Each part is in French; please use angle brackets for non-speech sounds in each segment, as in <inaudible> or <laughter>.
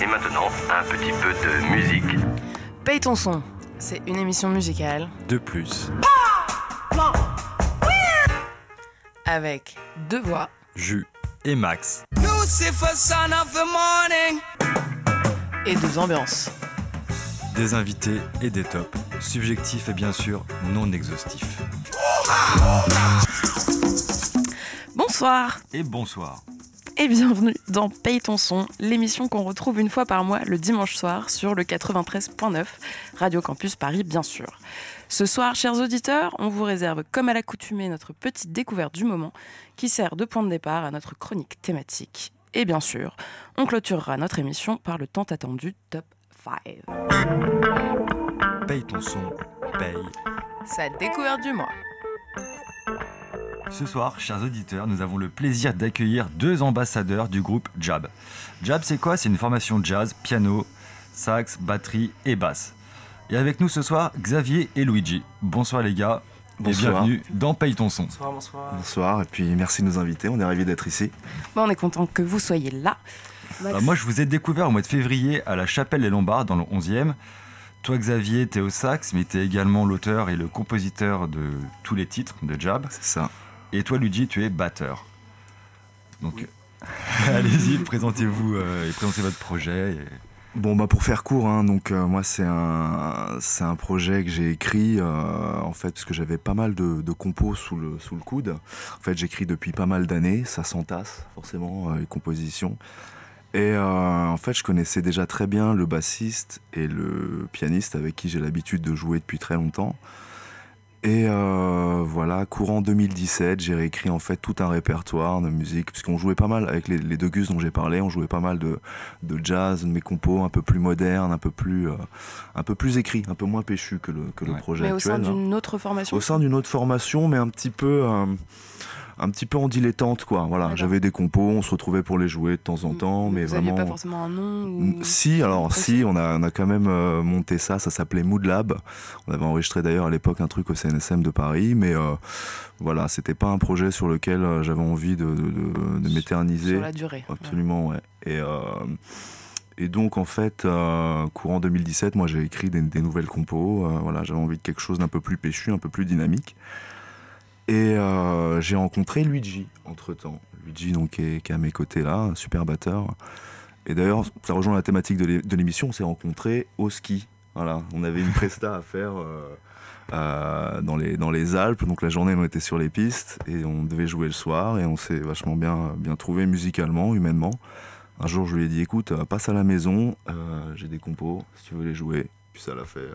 Et maintenant, un petit peu de musique. Paye ton son, c'est une émission musicale De plus, avec deux voix Jus et Max. Lucifer, son of the morning. et deux ambiances. Des invités et des tops. Subjectifs et bien sûr non exhaustifs. Bonsoir Et bonsoir. Et bienvenue dans Paye ton son, l'émission qu'on retrouve une fois par mois le dimanche soir sur le 93.9 Radio Campus Paris bien sûr. Ce soir, chers auditeurs, on vous réserve comme à l'accoutumée notre petite découverte du moment qui sert de point de départ à notre chronique thématique. Et bien sûr, on clôturera notre émission par le tant attendu Top 5. Paye ton son, paye. Sa découverte du mois. Ce soir, chers auditeurs, nous avons le plaisir d'accueillir deux ambassadeurs du groupe Jab. Jab, c'est quoi? C'est une formation jazz, piano, sax, batterie et basse. Et avec nous ce soir, Xavier et Luigi. Bonsoir les gars. Bonsoir. Et bienvenue dans Paye ton son. Bonsoir, et puis merci de nous inviter, on est ravis d'être ici. Bon, on est content que vous soyez là. Euh, moi, je vous ai découvert au mois de février à la Chapelle des Lombards, dans le 11e. Toi, Xavier, t'es au sax, mais t'es également l'auteur et le compositeur de tous les titres de Jab. C'est ça. Et toi, Luigi, tu es batteur. Donc, <laughs> allez-y, présentez-vous euh, et présentez votre projet. et- Bon, bah pour faire court, hein, donc euh, moi c'est un, c'est un projet que j'ai écrit euh, en fait parce que j'avais pas mal de, de compos sous le, sous le coude. En fait, j'écris depuis pas mal d'années, ça s'entasse forcément, les compositions. Et euh, en fait, je connaissais déjà très bien le bassiste et le pianiste avec qui j'ai l'habitude de jouer depuis très longtemps. Et euh, voilà, courant 2017, j'ai réécrit en fait tout un répertoire de musique, puisqu'on jouait pas mal avec les, les deux gus dont j'ai parlé, on jouait pas mal de, de jazz, de mes compos un peu plus modernes, un peu plus, euh, un peu plus écrits, un peu moins péchu que le, que le projet mais au sein hein. d'une autre formation. Au sein d'une autre formation, mais un petit peu, euh, un petit peu en dilettante, quoi. Voilà, j'avais des compos, on se retrouvait pour les jouer de temps en temps, mais vous vraiment. pas forcément un nom ou... Si, alors si, on a, on a quand même euh, monté ça, ça s'appelait Mood Lab. On avait enregistré d'ailleurs à l'époque un truc au CNSM de Paris, mais euh, voilà, c'était pas un projet sur lequel euh, j'avais envie de, de, de- de m'éterniser. Sur la durée. Absolument, ouais. Et, euh, et donc, en fait, euh, courant 2017, moi, j'ai écrit des, des nouvelles compos. euh, voilà, j'avais envie de quelque chose d'un peu plus péchu, un peu plus dynamique. Et euh, j'ai rencontré Luigi, entre-temps. Luigi, donc, qui est, à mes côtés là, un super batteur. Et d'ailleurs, ça rejoint la thématique de l'é- de l'émission, on s'est rencontrés au ski. Voilà, on avait une presta à faire euh, euh, dans, les, Alpes. Donc la journée, on était sur les pistes et on devait jouer le soir. Et on s'est vachement bien, trouvé musicalement, humainement. Un jour, je lui ai dit écoute, passe à la maison, j'ai des compos, si tu veux les jouer. Puis ça l'a fait,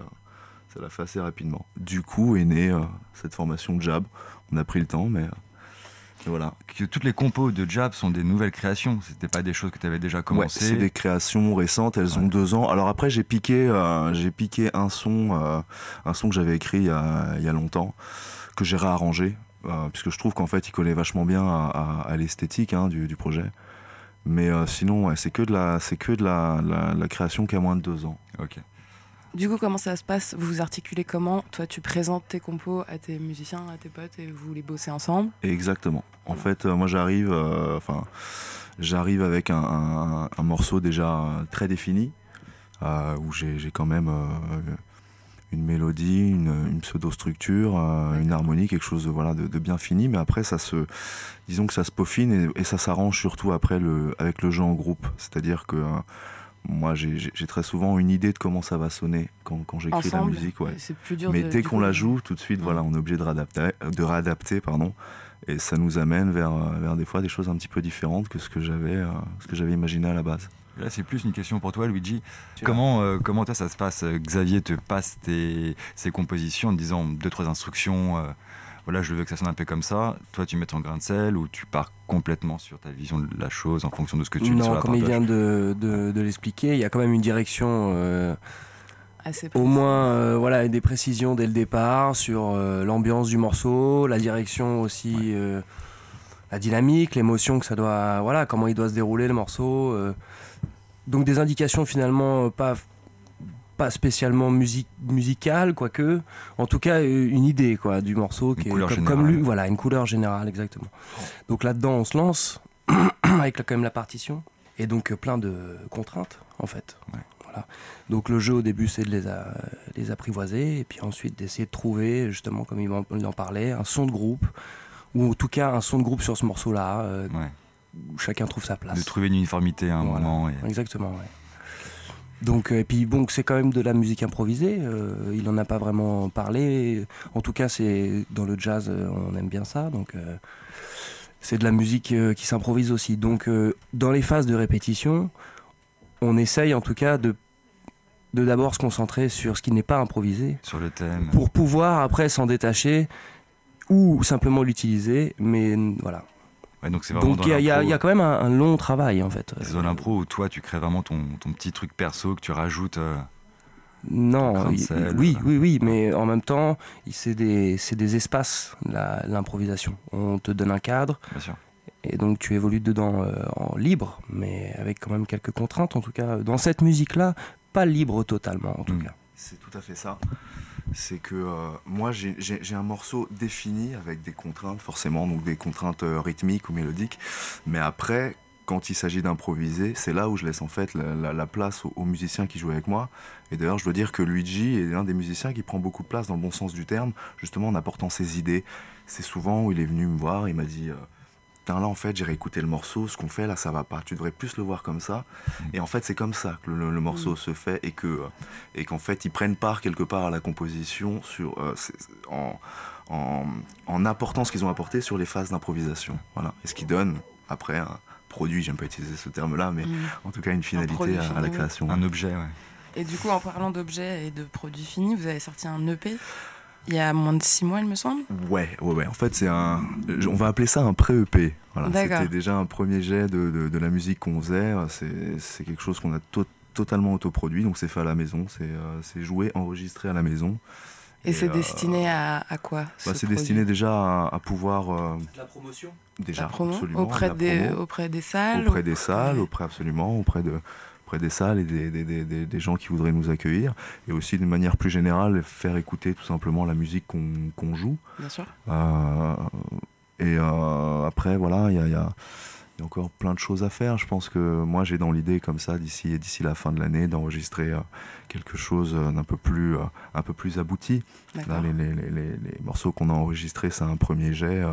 ça l'a fait assez rapidement. Du coup est née cette formation de Jab. On a pris le temps, mais euh, voilà. Que toutes les compos de Jab sont des nouvelles créations. C'était pas des choses que tu avais déjà Ouais, commencé. c'est des créations récentes, elles ont Ouais. deux ans. Alors après, j'ai piqué, euh, j'ai piqué un son, euh, un son que j'avais écrit il y a, il y a longtemps, que j'ai réarrangé, puisque je trouve qu'en fait, il collait vachement bien à, à- à l'esthétique hein, du, du projet. Mais sinon, ouais, c'est que de la, c'est que de la, la- la création qui a moins de deux ans. Ok. Du coup, comment ça se passe? Vous vous articulez comment? Toi, tu présentes tes compos à tes musiciens, à tes potes et vous les bossez ensemble? Exactement. En Voilà. fait, euh, moi j'arrive, euh, enfin, j'arrive avec un, un- un morceau déjà euh, très défini, euh, où j'ai quand même une mélodie, une, une pseudo-structure, euh, une harmonie, quelque chose de, voilà, de, de bien fini. Mais après, ça se, disons que ça se peaufine et, et ça s'arrange surtout après le, avec le jeu en groupe. C'est-à-dire que moi, j'ai très souvent une idée de comment ça va sonner quand, quand j'écris la musique. Ouais. C'est plus dur. Mais de- dès qu'on la de- joue, tout de suite, voilà, on est obligé de réadapter, de réadapter, pardon, et ça nous amène vers, euh, vers des fois des choses un petit peu différentes que ce que j'avais, euh, ce que j'avais imaginé à la base. Là, c'est plus une question pour toi, Luigi. Comment, euh, comment toi, ça se passe Xavier te passe tes, ses compositions en te disant deux, trois instructions. Voilà, je veux que ça sonne un peu comme ça. Toi, tu mets ton grain de sel ou tu pars complètement sur ta vision de la chose en fonction de ce que tu lis sur Non, la comme il vient de, de- de l'expliquer, il y a quand même une direction, euh, Assez au moins euh, voilà, des précisions dès le départ sur euh, l'ambiance du morceau, la direction aussi, euh, la dynamique, l'émotion que ça doit, voilà, comment il doit se dérouler le morceau. euh. donc des indications finalement pas pas spécialement musique musicale quoique en tout cas euh, une idée quoi du morceau Une qui est couleur comme, lui voilà une couleur générale exactement donc là dedans on se lance <clears throat> avec quand même la partition et donc plein de contraintes en fait. Ouais. Voilà. Donc le jeu au début c'est de les, a- les apprivoiser et puis ensuite d'essayer de trouver justement comme il en, il en parlait un son de groupe ou en tout cas un son de groupe sur ce morceau-là euh, Ouais. où chacun trouve sa place. De trouver une uniformité à un Voilà. moment. Et... Exactement, ouais. Donc, euh, et puis bon, c'est quand même de la musique improvisée. euh, il en a pas vraiment parlé. En tout cas, c'est dans le jazz, euh, on aime bien ça. Donc, euh, c'est de la musique euh, qui s'improvise aussi. Donc, dans les phases de répétition, on essaye en tout cas de de d'abord se concentrer sur ce qui n'est pas improvisé Sur le thème. pour pouvoir après s'en détacher ou simplement l'utiliser. Mais voilà. Ouais, donc il y, a- y quand même un, un long travail en fait. C'est dans l'impro où toi tu crées vraiment ton, ton petit truc perso que tu rajoutes. euh, Non, de sel, oui, oui, oui, mais en même temps, c'est des, espaces, l'improvisation. On te donne un cadre, bien sûr. et donc tu évolues dedans euh, en libre, mais avec quand même quelques contraintes, en tout cas. Dans cette musique-là, pas libre totalement, en tout Mm. cas. C'est tout à fait ça. C'est que euh, moi, j'ai un morceau défini avec des contraintes, forcément, donc des contraintes euh, rythmiques ou mélodiques. Mais après, quand il s'agit d'improviser, c'est là où je laisse en fait la, la- la place aux, musiciens qui jouent avec moi. Et d'ailleurs, je dois dire que Luigi est un des musiciens qui prend beaucoup de place dans le bon sens du terme, justement en apportant ses idées. C'est souvent où il est venu me voir, il m'a dit. euh, Putain, là, en fait, j'ai réécouté le morceau, ce qu'on fait là, ça va pas. Tu devrais plus le voir comme ça. Et en fait, c'est comme ça que le, le morceau se fait et que euh, et qu'en fait ils prennent part quelque part à la composition sur, euh, en, en, en apportant ce qu'ils ont apporté sur les phases d'improvisation. Voilà. Et ce qui donne après un produit, j'aime pas utiliser ce terme-là, mais Mm. en tout cas une finalité à, la création. Un objet, ouais. Et du coup, en parlant d'objets et de produits finis, vous avez sorti un EP il y a moins de six mois, il me semble. Ouais, ouais, ouais. En fait, c'est un. On va appeler ça un pré-EP. Voilà. D'accord. C'était déjà un premier jet de, de, de la musique qu'on faisait. C'est c'est quelque chose qu'on a to- totalement autoproduit. Donc, c'est fait à la maison. C'est euh, c'est joué, enregistré à la maison. Et, Et, c'est euh, destiné à, à quoi ce Bah, c'est destiné déjà à, à pouvoir. euh, La promotion? déjà, la promo absolument. auprès, la des, promo. auprès des salles auprès des salles, auprès absolument, auprès de auprès des salles et des, des, des- des- gens qui voudraient nous accueillir, et aussi d'une manière plus générale faire écouter tout simplement la musique qu'on qu'on joue. Bien sûr. Euh, et euh, après, voilà, il y a, y a- y a encore plein de choses à faire. Je pense que moi, j'ai dans l'idée comme ça, d'ici d'ici la fin de l'année, d'enregistrer euh, quelque chose d'un peu plus, un peu plus abouti. Là, les, les- les- les- morceaux qu'on a enregistrés, c'est un premier jet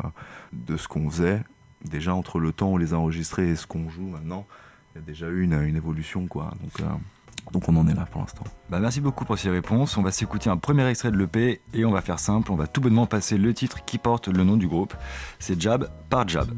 de ce qu'on faisait. Déjà, entre le temps où on les a enregistrés et ce qu'on joue maintenant, il y a déjà eu une, évolution. Quoi. Donc, euh, donc on en est là pour l'instant. Bah, merci beaucoup pour ces réponses. On va s'écouter un premier extrait de l'EP et on va faire simple. On va tout bonnement passer le titre qui porte le nom du groupe. C'est Jab par Jab.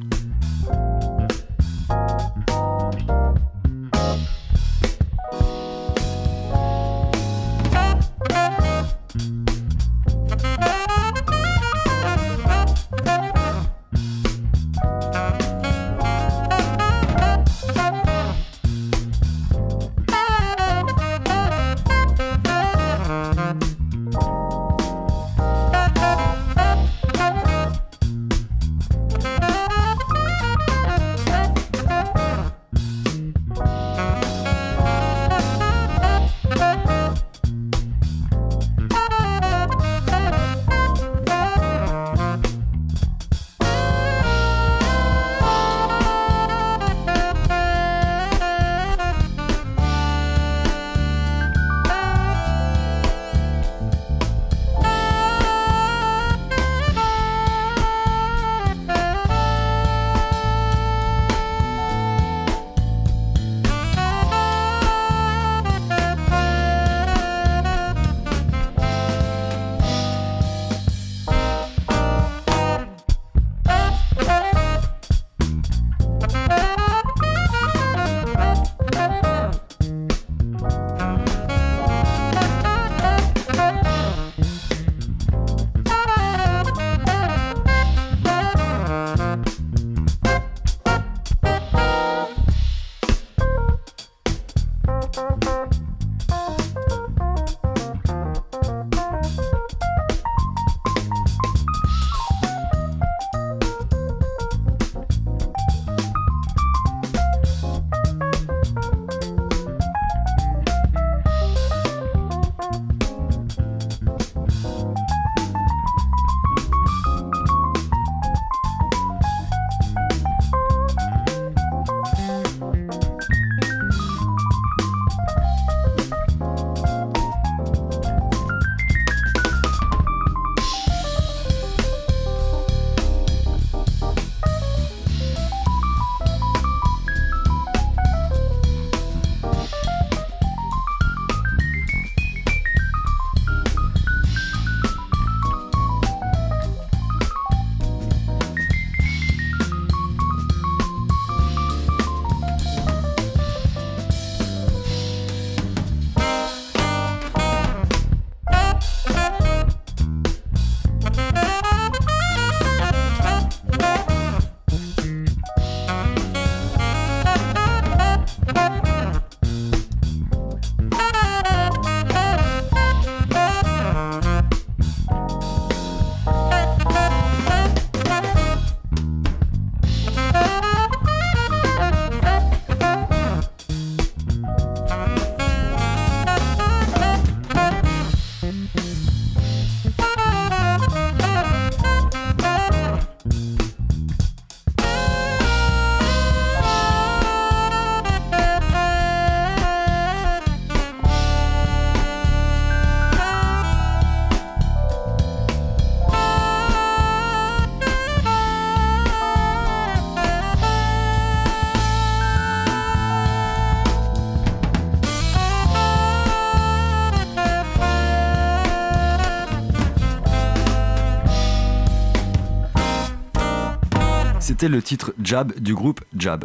C'était le titre Jab du groupe Jab.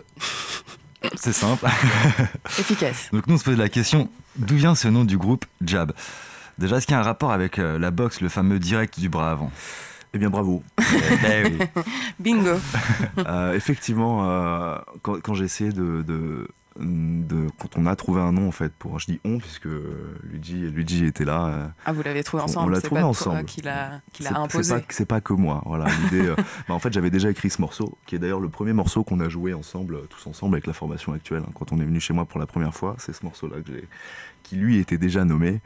C'est simple. <laughs> Efficace. Donc nous on se pose la question, d'où vient ce nom du groupe Jab? Déjà, est-ce qu'il y a un rapport avec euh, la boxe, le fameux direct du bras avant? Eh bien, bravo. Eh oui. <laughs> Bingo. <laughs> Euh, effectivement, euh, quand, quand j'ai essayé de, de, de- Quand on a trouvé un nom, en fait, pour. Je dis on, puisque Luigi, Luigi était là. euh, Ah, vous l'avez trouvé On- on ensemble. l'a trouvé ensemble. toi qui l'a qui l'a c'est- imposé. C'est pas, c'est pas que moi. Voilà, l'idée. euh, <laughs> bah, en fait, j'avais déjà écrit ce morceau, qui est d'ailleurs le premier morceau qu'on a joué ensemble, euh, tous ensemble, avec la formation actuelle. hein. Quand on est venu chez moi pour la première fois, c'est ce morceau-là que j'ai, qui lui était déjà nommé.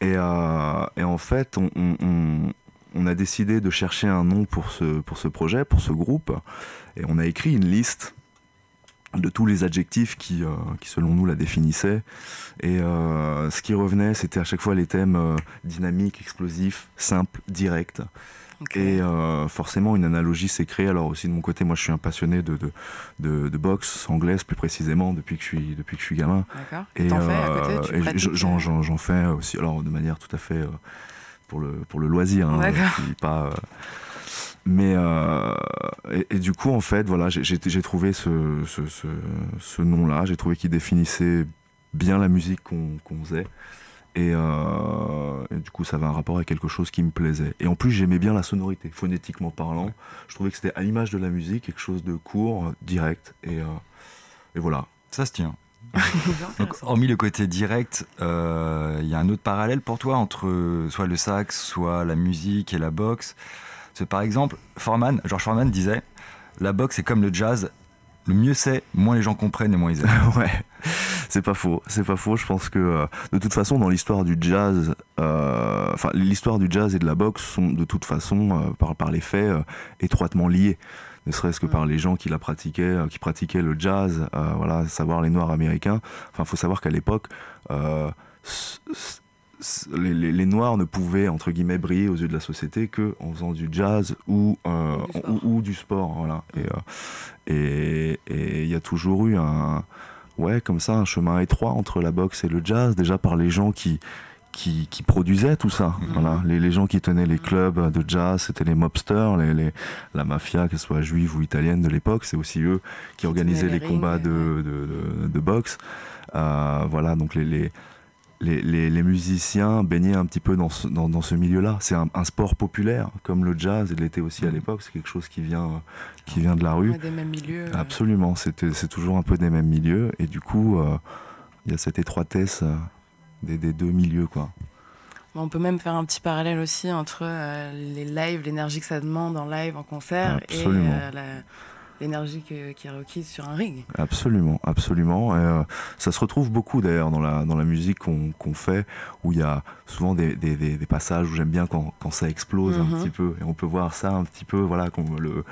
Et, euh, et en fait, on, on- on- on a décidé de chercher un nom pour ce, pour ce projet, pour ce groupe, et on a écrit une liste de tous les adjectifs qui, euh, qui selon nous, la définissaient. Et euh, ce qui revenait, c'était à chaque fois les thèmes euh, dynamiques, explosifs, simples, directs. Ok. Et euh, forcément, une analogie s'est créée. Alors aussi de mon côté, moi, je suis un passionné de, de, de, de boxe anglaise, plus précisément, depuis que je suis, depuis que je suis gamin. Et fais j'en, j'en fais aussi, alors de manière tout à fait pour, le, pour le loisir. hein, pas, mais euh, et, et du coup, en fait, voilà, j'ai, trouvé ce, ce, ce, ce nom-là. J'ai trouvé qu'il définissait bien la musique qu'on, faisait. Et, euh, et du coup, ça avait un rapport avec quelque chose qui me plaisait. Et en plus, j'aimais bien la sonorité, phonétiquement parlant. Je trouvais que c'était à l'image de la musique, quelque chose de court, direct. Et, euh, et voilà. Ça se tient. <laughs> Donc, hormis le côté direct, euh, il y a un autre parallèle pour toi entre soit le sax, soit la musique et la boxe. C'est par exemple, Foreman, George Foreman disait La boxe est comme le jazz, le mieux c'est, moins les gens comprennent et moins ils aiment. <laughs> ouais, c'est pas faux, c'est pas faux. Je pense que euh, de toute façon, dans l'histoire du jazz, euh, enfin l'histoire du jazz et de la boxe sont de toute façon, euh, par, par les faits, euh, étroitement liées. Ne serait-ce que par les gens qui la pratiquaient, euh, qui pratiquaient le jazz, euh, voilà, à savoir les Noirs américains. Enfin, faut savoir qu'à l'époque, euh, les, les- les Noirs ne pouvaient entre guillemets briller aux yeux de la société que en faisant du jazz ou euh, Ou du sport. ou- ou du sport, voilà. Et euh, et et il y a toujours eu un ouais, comme ça, un chemin étroit entre la boxe et le jazz, déjà par les gens qui, qui, qui produisaient tout ça. Mhm. Voilà. Les, les gens qui tenaient les clubs de jazz, c'était les mobsters, les, les- la mafia, qu'elle soit juive ou italienne de l'époque, c'est aussi eux qui organisaient les les combats rings, de, de, de- de boxe. Euh, voilà, donc les, les, les, musiciens baignaient un petit peu dans ce, dans, dans ce milieu-là. C'est un, un sport populaire, comme le jazz, et l'était aussi à Mhm. l'époque, c'est quelque chose qui vient, qui vient de la rue. Ouais, des mêmes milieux. euh, Absolument, c'est toujours un peu des mêmes milieux et du coup, euh, il y a cette étroitesse euh, des, des deux milieux, quoi. On peut même faire un petit parallèle aussi entre euh, les lives, l'énergie que ça demande en live, en concert, Absolument. et euh, la- l'énergie que- qui est requise sur un ring. Absolument, absolument. Et, euh, ça se retrouve beaucoup d'ailleurs dans la, dans la musique qu'on qu'on fait, où il y a souvent des, des- des- des passages où j'aime bien quand, quand ça explose Mhm. un petit peu. Et on peut voir ça un petit peu, voilà, comme le,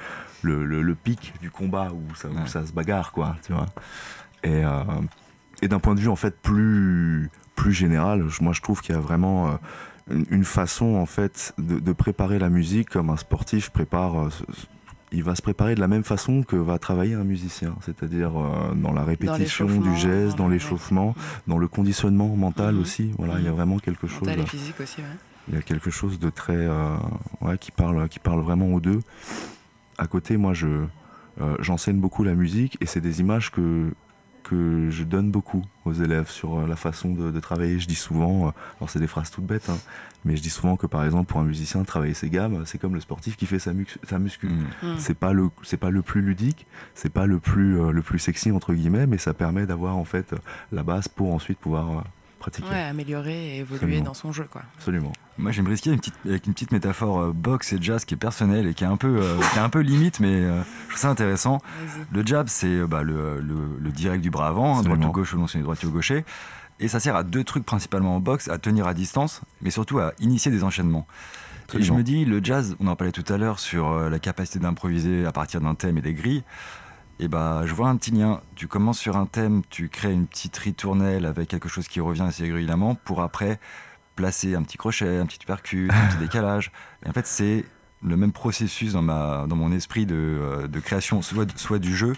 le, le- le pic du combat où ça, où Ouais. ça se bagarre, quoi, tu vois. Et, euh, et d'un point de vue en fait plus, plus général, moi je trouve qu'il y a vraiment euh, une, une façon en fait de, de préparer la musique comme un sportif prépare. Euh, il va se préparer de la même façon que va travailler un musicien, c'est-à-dire euh, dans la répétition du geste, dans l'échauffement, dans le conditionnement mental Mhm. aussi. Voilà, il y a Mhm. vraiment quelque chose. Mental et physique aussi, ouais. Il y a quelque chose de très, euh, ouais, qui parle, qui parle vraiment aux deux. À côté, moi, je, euh, j'enseigne beaucoup la musique et c'est des images que que je donne beaucoup aux élèves sur euh, la façon de, de travailler. Je dis souvent, euh, alors c'est des phrases toutes bêtes, hein, mais je dis souvent que par exemple pour un musicien travailler ses gammes, c'est comme le sportif qui fait sa, mu- sa muscu. Mm. Mm. C'est pas le c'est pas le plus ludique, c'est pas le plus euh, le plus sexy entre guillemets, mais ça permet d'avoir en fait la base pour ensuite pouvoir euh, pratiquer. Ouais, améliorer et évoluer Absolument. dans son jeu, quoi. Absolument. Moi, j'aimerais risquer une petite, avec une petite métaphore euh, boxe et jazz qui est personnelle et qui est un peu, euh, <laughs> qui est un peu limite, mais euh, je trouve ça intéressant. Le jab, c'est euh, bah, le, le- le direct du bras avant, hein, droite ou gauche selon si on est droitier ou gaucher. Et ça sert à deux trucs principalement en boxe, à tenir à distance, mais surtout à initier des enchaînements. Et je me dis, le jazz, on en parlait tout à l'heure sur euh, la capacité d'improviser à partir d'un thème et des grilles. Et bah, je vois un petit lien. Tu commences sur un thème, tu crées une petite ritournelle avec quelque chose qui revient assez régulièrement pour après placer un petit crochet, un petit uppercut, un petit <laughs> décalage. Et en fait, c'est le même processus dans, ma, dans mon esprit de, euh, de création, soit, soit du jeu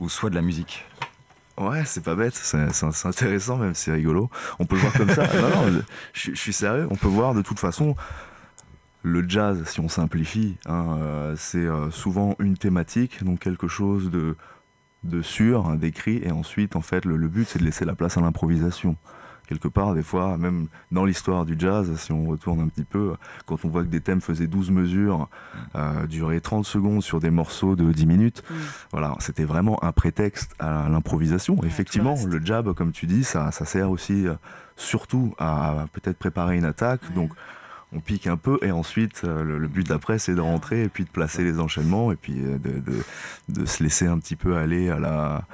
ou soit de la musique. Ouais, c'est pas bête, c'est intéressant même, c'est rigolo. On peut le voir comme ça. <laughs> Non, non, je, je suis sérieux. On peut voir de toute façon. Le jazz, si on simplifie, hein, euh, c'est souvent une thématique, donc quelque chose de, de sûr, hein, d'écrit, et ensuite, en fait, le but, c'est de laisser la place à l'improvisation quelque part, des fois, même dans l'histoire du jazz, si on retourne un petit peu, quand on voit que des thèmes faisaient 12 mesures, euh, duraient 30 secondes sur des morceaux de 10 minutes, mm. voilà, c'était vraiment un prétexte à l'improvisation. Effectivement, le jab, comme tu dis, ça, ça sert aussi euh, surtout à peut-être préparer une attaque. Donc, on pique un peu et ensuite euh, le, but d'après c'est de rentrer et puis de placer les enchaînements et puis de, de, se laisser un petit peu aller à la,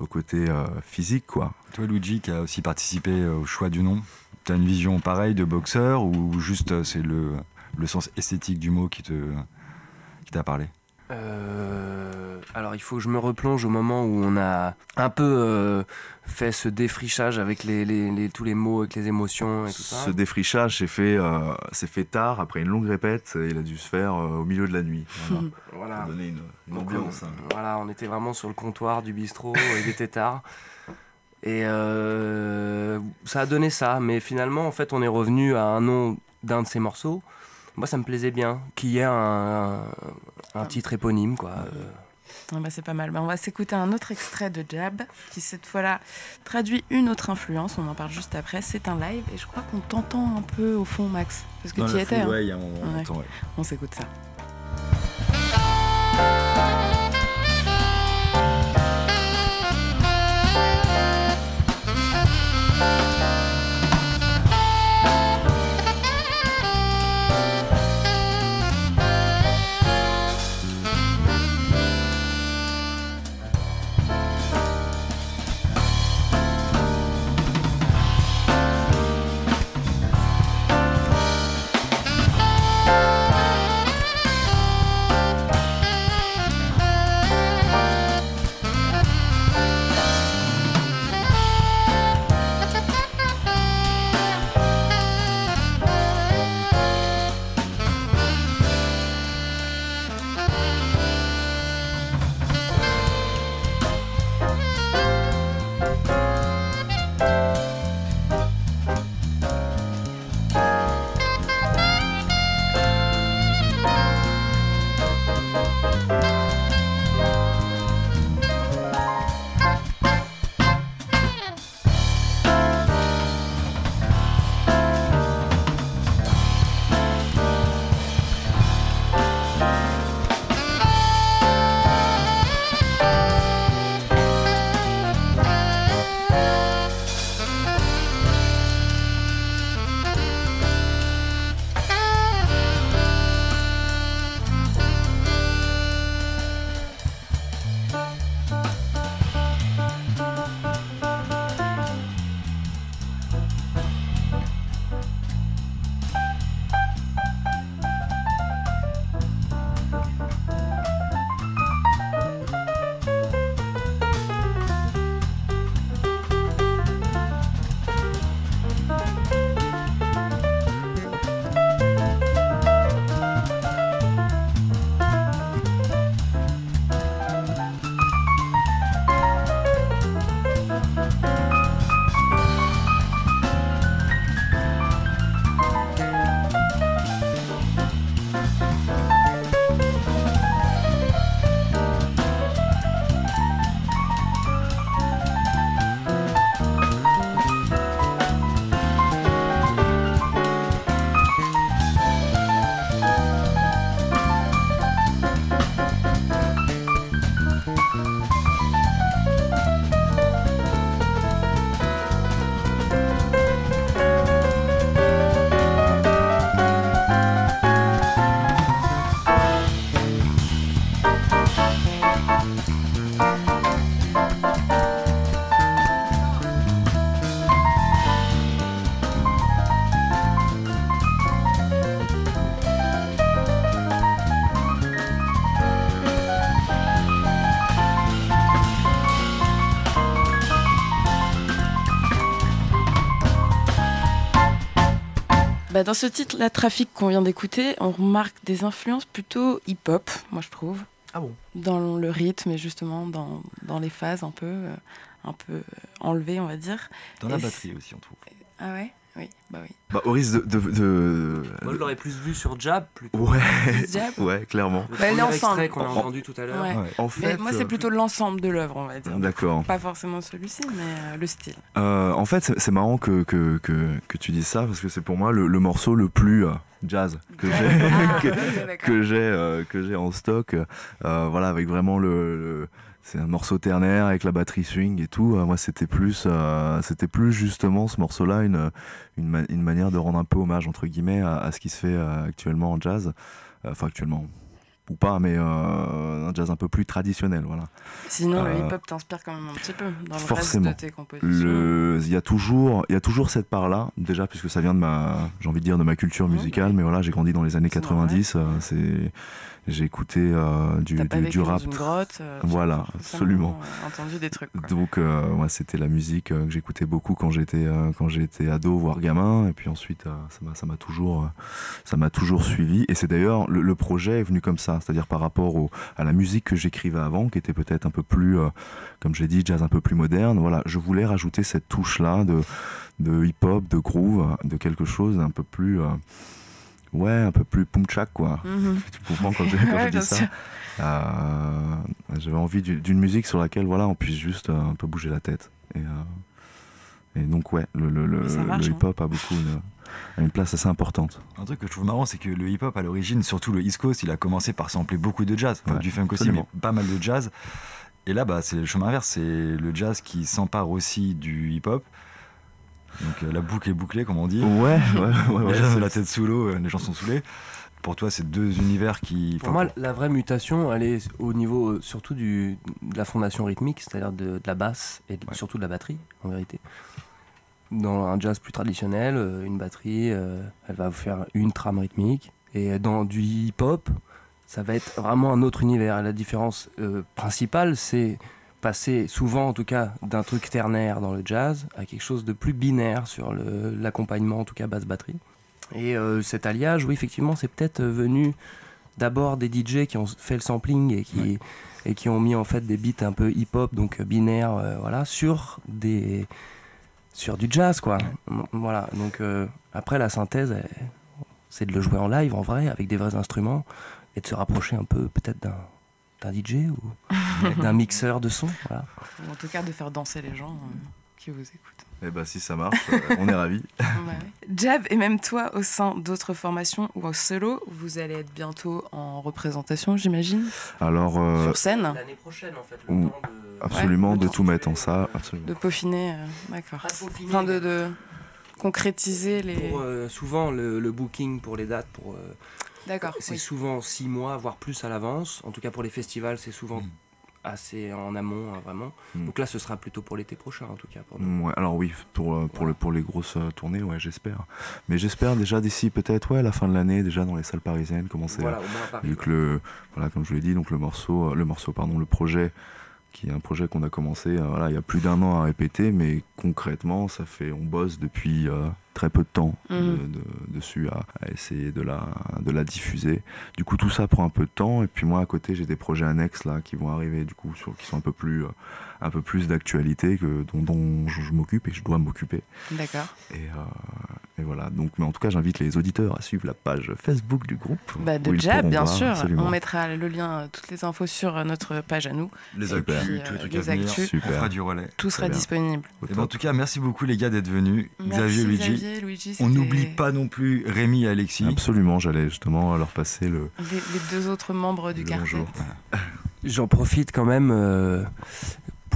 au côté euh, physique. Quoi. Toi, Luigi, qui a aussi participé euh, au choix du nom, tu as une vision pareille de boxeur ou juste euh, c'est le, le sens esthétique du mot qui t'a qui parlé? Euh, alors il faut que je me replonge au moment où on a un peu euh, fait ce défrichage avec les, tous les mots, avec les émotions et tout ça. Ce défrichage s'est fait, euh, fait tard, après une longue répète, il a dû se faire au milieu de la nuit. Voilà. <laughs> Pour donner une, ambiance. Hein. Voilà, on était vraiment sur le comptoir du bistrot, il était tard. Et ça a donné ça, mais finalement en fait on est revenu à un nom d'un de ces morceaux moi ça me plaisait bien qu'il y ait un, un, titre éponyme quoi. Ah bah c'est pas mal. Bah on va s'écouter un autre extrait de Jab qui cette fois-là traduit une autre influence. On en parle juste après. C'est un live et je crois qu'on t'entend un peu au fond, Max. Parce que tu y étais. Hein. Ouais, on, ouais. on s'écoute ça. Bah, dans ce titre, la trafic qu'on vient d'écouter, on remarque des influences plutôt hip-hop, moi je trouve. Ah bon? Dans le rythme et justement dans, dans les phases un peu, euh, un peu enlevées, on va dire. Dans la batterie aussi, on trouve. Ah ouais? Oui, bah oui. Bah, au risque de. de, de- Moi, je l'aurais plus vu sur Jab plutôt. Ouais, Jab. <laughs> ouais, clairement. Le Bah, l'ensemble. extrait qu'on a entendu tout à l'heure. Ouais. Ouais. En Mais fait. moi, c'est euh, plutôt l'ensemble de l'œuvre, on va dire. D'accord. Pas forcément celui-ci, mais euh, le style. Euh, en fait, c'est marrant que, que, que, que tu dises ça parce que c'est pour moi le, le morceau le plus euh, jazz que j'ai Ah, <laughs> que, que j'ai euh, que j'ai en stock. Euh, voilà, avec vraiment le, le- c'est un morceau ternaire avec la batterie swing et tout. Euh, moi, c'était plus euh, c'était plus justement ce morceau-là une une, ma- une manière de rendre un peu hommage entre guillemets à, à ce qui se fait euh, actuellement en jazz. Euh, Enfin, actuellement ou pas, mais un jazz un peu plus traditionnel, voilà. Sinon, le hip-hop t'inspire quand même un petit peu dans le forcément. reste de tes compositions. Il y a toujours, il y a toujours cette part-là. Déjà, puisque ça vient de ma, j'ai envie de dire de ma culture Ouais, musicale, mais voilà, j'ai grandi dans les années C'est 90. euh, c'est, j'ai écouté euh, du, dans rap. une grotte. euh, Voilà, absolument. entendu des trucs. Quoi. Donc, euh, c'était la musique que j'écoutais beaucoup quand j'étais, quand j'étais ado, voire gamin. Et puis ensuite, ça m'a, toujours, ça m'a toujours suivi. Et c'est d'ailleurs le, le projet est venu comme ça, c'est-à-dire par rapport au, à la musique que j'écrivais avant, qui était peut-être un peu plus, comme j'ai dit, jazz un peu plus moderne. Voilà, je voulais rajouter cette touche-là de, de hip-hop, de groove, de quelque chose d'un peu plus, ouais, un peu plus pumchak, quoi. Mhm. Tu comprends quand je, quand Ouais, je bien dis ça. Euh, J'avais envie du- d'une musique sur laquelle voilà, on puisse juste euh, un peu bouger la tête. Et, euh, et donc, ouais, le, le, le, hein. hip-hop a beaucoup une, a une place assez importante. Un truc que je trouve marrant, c'est que le hip-hop à l'origine, surtout le East Coast, il a commencé par sampler beaucoup de jazz, enfin, Ouais, du funk aussi, absolument. mais pas mal de jazz. Et là, bah, c'est le chemin inverse, c'est le jazz qui s'empare aussi du hip-hop. Donc euh, la boucle est bouclée, comme on dit. Ouais, ouais, ouais. <laughs> la tête sous l'eau, euh, les gens sont saoulés. Pour toi, c'est deux univers qui. Pour moi, la vraie mutation, elle est au niveau euh, surtout du, de la fondation rythmique, c'est-à-dire de, de la basse et de- Ouais. surtout de la batterie, en vérité. Dans un jazz plus traditionnel, une batterie, euh, elle va vous faire une trame rythmique. Et dans du hip-hop, ça va être vraiment un autre univers. Et la différence euh, principale, c'est passer souvent, en tout cas, d'un truc ternaire dans le jazz à quelque chose de plus binaire sur l'accompagnement, en tout cas basse-batterie. Et euh, cet alliage, oui, effectivement, c'est peut-être venu d'abord des DJ qui ont fait le sampling et qui, et qui ont mis en fait des beats un peu hip-hop, donc euh, binaires, euh, voilà, sur des sur du jazz, quoi. Voilà. Donc euh, après la synthèse, c'est de le jouer en live, en vrai, avec des vrais instruments, et de se rapprocher un peu peut-être d'un d'un DJ ou d'un mixeur de son. Voilà. Ou en tout cas, de faire danser les gens euh, qui vous écoutent. Eh ben, si ça marche, euh, on est ravis. Ouais, <laughs> ouais. Jab et même toi, au sein d'autres formations ou en solo, vous allez être bientôt en représentation, j'imagine, Alors, euh, sur scène, L'année prochaine, en fait, le Ouh. temps de. absolument, Ouais, de tout mettre en ça, absolument. de peaufiner, euh, d'accord. Enfin, de, de concrétiser les. Pour, euh, souvent, le, le booking pour les dates, pour, euh, D'accord. c'est oui. souvent six mois, voire plus à l'avance. En tout cas, pour les festivals, c'est souvent Mm. assez en amont, hein, vraiment. Mm. Donc là, ce sera plutôt pour l'été prochain, en tout cas. Pour nous. Mm, Ouais, alors oui, pour, euh, pour, le, pour les grosses euh, tournées, ouais, j'espère. Mais j'espère déjà d'ici peut-être ouais, la fin de l'année, déjà dans les salles parisiennes, commencer Voilà, au moins à Paris. vu que le voilà comme je vous l'ai dit donc le morceau euh, le morceau pardon le projet qui est un projet qu'on a commencé euh, voilà il y a plus d'un an à répéter mais concrètement ça fait on bosse depuis euh, très peu de temps de- Mhm. de- dessus à, à essayer de la de la diffuser du coup tout ça prend un peu de temps et puis moi à côté j'ai des projets annexes là qui vont arriver du coup sur, qui sont un peu plus euh, un peu plus d'actualité que dont, dont je, je m'occupe et je dois m'occuper D'accord. et, euh, et voilà donc mais en tout cas j'invite les auditeurs à suivre la page Facebook du groupe Bah, de Jab, bien voir, sûr. absolument. On mettra le lien, euh, toutes les infos sur euh, notre page à nous. Les Et actus, puis, tous les euh, trucs les à venir. actus. Super. On fera du relais. Tout sera bien. disponible. Et ben, en tout cas, merci beaucoup les gars d'être venus. Xavier, Merci, Luigi. Xavier, Luigi, On n'oublie pas non plus Rémi et Alexis. Absolument, j'allais justement leur passer le, Les, les deux autres membres du bonjour. J'en profite quand même euh,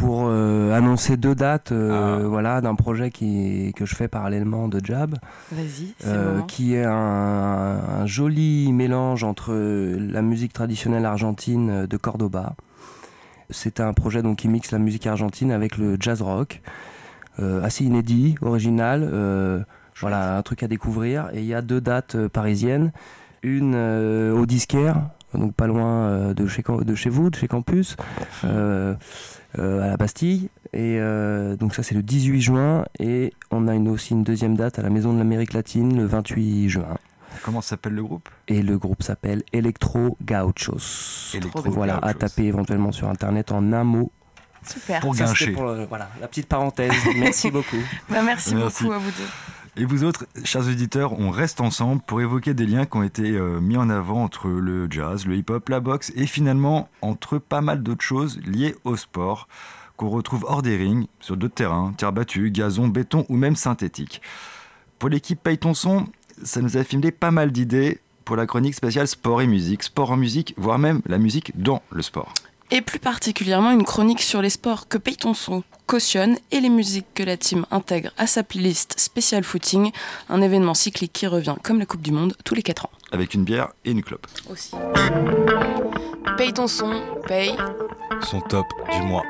pour euh, annoncer deux dates euh, Ah. voilà, d'un projet qui, que je fais parallèlement de Jab, Vas-y, euh, qui est un, un joli mélange entre la musique traditionnelle argentine de Cordoba. C'est un projet donc, qui mixe la musique argentine avec le jazz rock, euh, assez inédit, original. euh, voilà, un truc à découvrir. Et il y a deux dates euh, parisiennes. Une euh, au disquaire, donc pas loin euh, de, chez, de chez vous, de chez Campus, euh, euh, à la Bastille. Et euh, donc ça c'est le 18 juin. Et on a une, aussi une deuxième date à la Maison de l'Amérique latine le 28 juin. Comment s'appelle le groupe? Et le groupe s'appelle Electro Gauchos. Electro voilà, à taper éventuellement sur internet en un mot. Super. Pour Ça, pour le- voilà, la petite parenthèse. <laughs> Merci beaucoup. Bah, merci, Merci. beaucoup à vous deux. Et vous autres, chers auditeurs, on reste ensemble pour évoquer des liens qui ont été euh, mis en avant entre le jazz, le hip-hop, la boxe et finalement entre pas mal d'autres choses liées au sport qu'on retrouve hors des rings, sur d'autres terrains, terre battue, gazon, béton ou même synthétique. Pour l'équipe Paye ton son, ça nous a filmé pas mal d'idées pour la chronique spéciale sport et musique, sport en musique, voire même la musique dans le sport. Et plus particulièrement une chronique sur les sports que Paye ton son cautionne et les musiques que la team intègre à sa playlist spécial footing, un événement cyclique qui revient comme la Coupe du Monde tous les 4 ans. Avec une bière et une clope. Aussi. Paye ton son, paye. Son top du mois.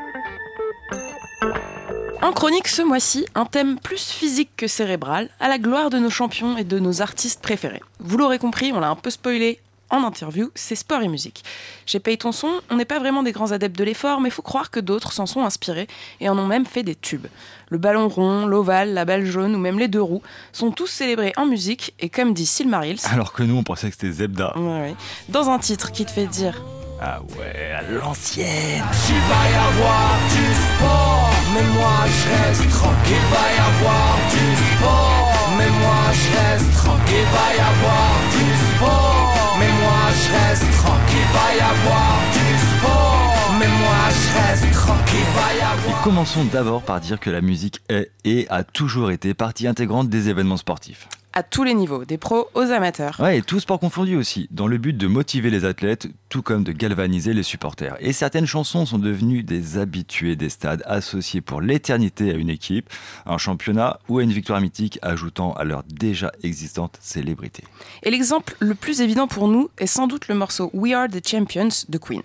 En chronique ce mois-ci, un thème plus physique que cérébral, à la gloire de nos champions et de nos artistes préférés. Vous l'aurez compris, on l'a un peu spoilé en interview, c'est sport et musique. Chez Paye ton son, on n'est pas vraiment des grands adeptes de l'effort, mais il faut croire que d'autres s'en sont inspirés et en ont même fait des tubes. Le ballon rond, l'ovale, la balle jaune ou même les deux roues sont tous célébrés en musique et comme dit Silmarils. Alors que nous, on pensait que c'était Zebda. Ouais, ouais, dans un titre qui te fait dire Ah ouais, à l'ancienne Tu vas y avoir du sport, mais moi je reste tranquille. Va y avoir du sport, mais moi je reste tranquille. Va y avoir du sport, mais moi je reste tranquille. Va y avoir du sport, mais moi je reste tranquille. Va y Et avoir. commençons d'abord par dire que la musique est et a toujours été partie intégrante des événements sportifs. À tous les niveaux, des pros aux amateurs. Ouais, et tout sport confondu aussi, dans le but de motiver les athlètes, tout comme de galvaniser les supporters. Et certaines chansons sont devenues des habitués des stades associés pour l'éternité à une équipe, un championnat ou à une victoire mythique, ajoutant à leur déjà existante célébrité. Et l'exemple le plus évident pour nous est sans doute le morceau We Are the Champions de Queen.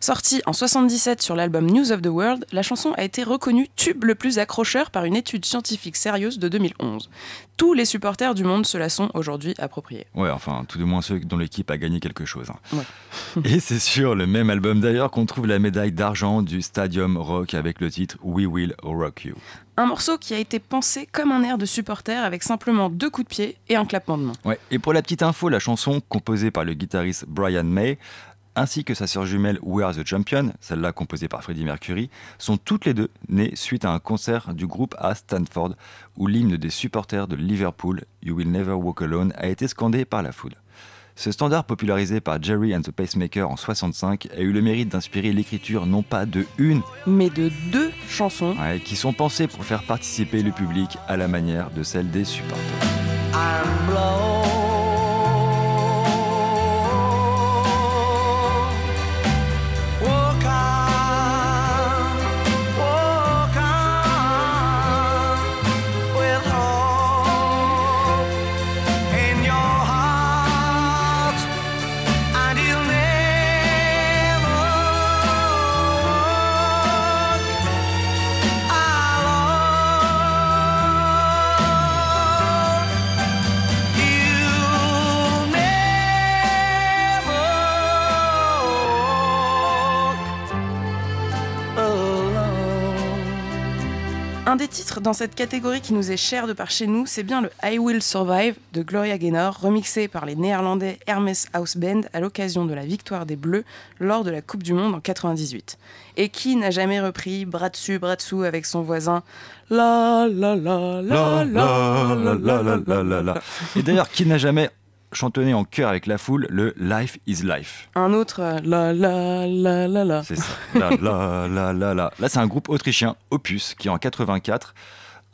Sorti en 77 sur l'album News of the World, la chanson a été reconnue tube le plus accrocheur par une étude scientifique sérieuse de 2011. Tous les supporters du monde se la sont aujourd'hui appropriés. Ouais, enfin, tout de moins ceux dont l'équipe a gagné quelque chose. hein. Ouais. <laughs> Et c'est sur le même album d'ailleurs qu'on trouve la médaille d'argent du Stadium Rock avec le titre We Will Rock You. Un morceau qui a été pensé comme un air de supporter avec simplement deux coups de pied et un clapement de main. Ouais, et pour la petite info, la chanson composée par le guitariste Brian May ainsi que sa sœur jumelle We Are the Champion, celle-là composée par Freddie Mercury, sont toutes les deux nées suite à un concert du groupe à Stanford où l'hymne des supporters de Liverpool, You Will Never Walk Alone, a été scandé par la foule. Ce standard popularisé par Jerry and the Pacemaker en 65 a eu le mérite d'inspirer l'écriture non pas de une, Mais de deux chansons ouais, qui sont pensées pour faire participer le public à la manière de celle des supporters. Un des titres dans cette catégorie qui nous est cher de par chez nous, c'est bien le I Will Survive de Gloria Gaynor, remixé par les néerlandais Hermes House Band à l'occasion de la victoire des Bleus lors de la Coupe du Monde en 98. Et qui n'a jamais repris bras dessus, bras dessous avec son voisin La la la la la la la la la la la Et d'ailleurs, qui n'a jamais chantonné en chœur avec la foule le Life is Life Un autre euh, La la la la la C'est ça. La, la, la, la, la. Là, c'est un groupe autrichien, Opus, qui en 84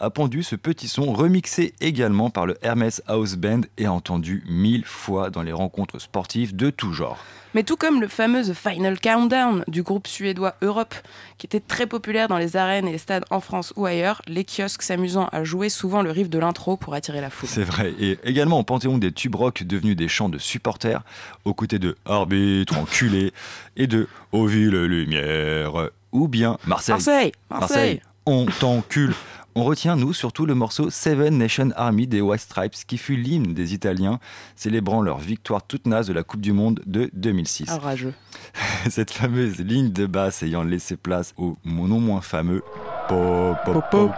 a pondu ce petit son remixé également par le Hermes House Band et entendu mille fois dans les rencontres sportives de tout genre. Mais tout comme le fameux The Final Countdown du groupe suédois Europe, qui était très populaire dans les arènes et les stades en France ou ailleurs, les kiosques s'amusant à jouer souvent le riff de l'intro pour attirer la foule. C'est vrai. Et également au panthéon des tubes rock devenus des chants de supporters, aux côtés de Arbitre, Enculé <laughs> et de Aux villes lumière, ou bien Marseille. Marseille Marseille on t'encule. On retient, nous, surtout le morceau Seven Nation Army des White Stripes, qui fut l'hymne des Italiens, célébrant leur victoire toute naze de la Coupe du Monde de 2006. Ah, rageux. <laughs> Cette fameuse ligne de basse ayant laissé place au non moins fameux po, po, po.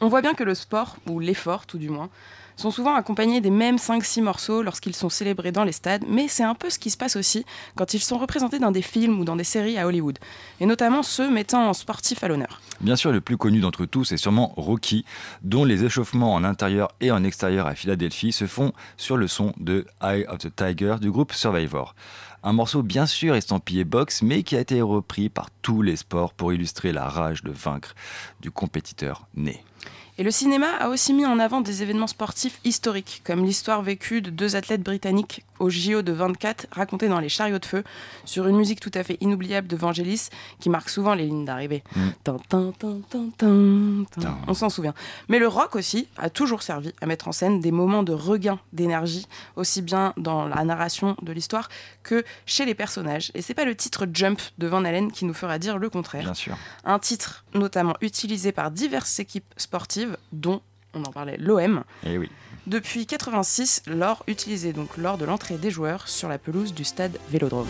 On voit bien que le sport, ou l'effort tout du moins, sont souvent accompagnés des mêmes 5-6 morceaux lorsqu'ils sont célébrés dans les stades, mais c'est un peu ce qui se passe aussi quand ils sont représentés dans des films ou dans des séries à Hollywood, et notamment ceux mettant en sportif à l'honneur. Bien sûr, le plus connu d'entre tous est sûrement Rocky, dont les échauffements en intérieur et en extérieur à Philadelphie se font sur le son de Eye of the Tiger du groupe Survivor. Un morceau bien sûr estampillé boxe, mais qui a été repris par tous les sports pour illustrer la rage de vaincre du compétiteur né. Et le cinéma a aussi mis en avant des événements sportifs historiques, comme l'histoire vécue de deux athlètes britanniques au JO de 24, racontée dans Les chariots de feu, sur une musique tout à fait inoubliable de Vangelis, qui marque souvent les lignes d'arrivée. Mm. On s'en souvient. Mais le rock aussi a toujours servi à mettre en scène des moments de regain d'énergie, aussi bien dans la narration de l'histoire que chez les personnages. Et c'est pas le titre Jump de Van Halen qui nous fera dire le contraire. Bien sûr. Un titre notamment utilisé par diverses équipes sportives, dont on en parlait l'OM, Et oui. depuis 86, lors utilisé donc lors de l'entrée des joueurs sur la pelouse du stade Vélodrome.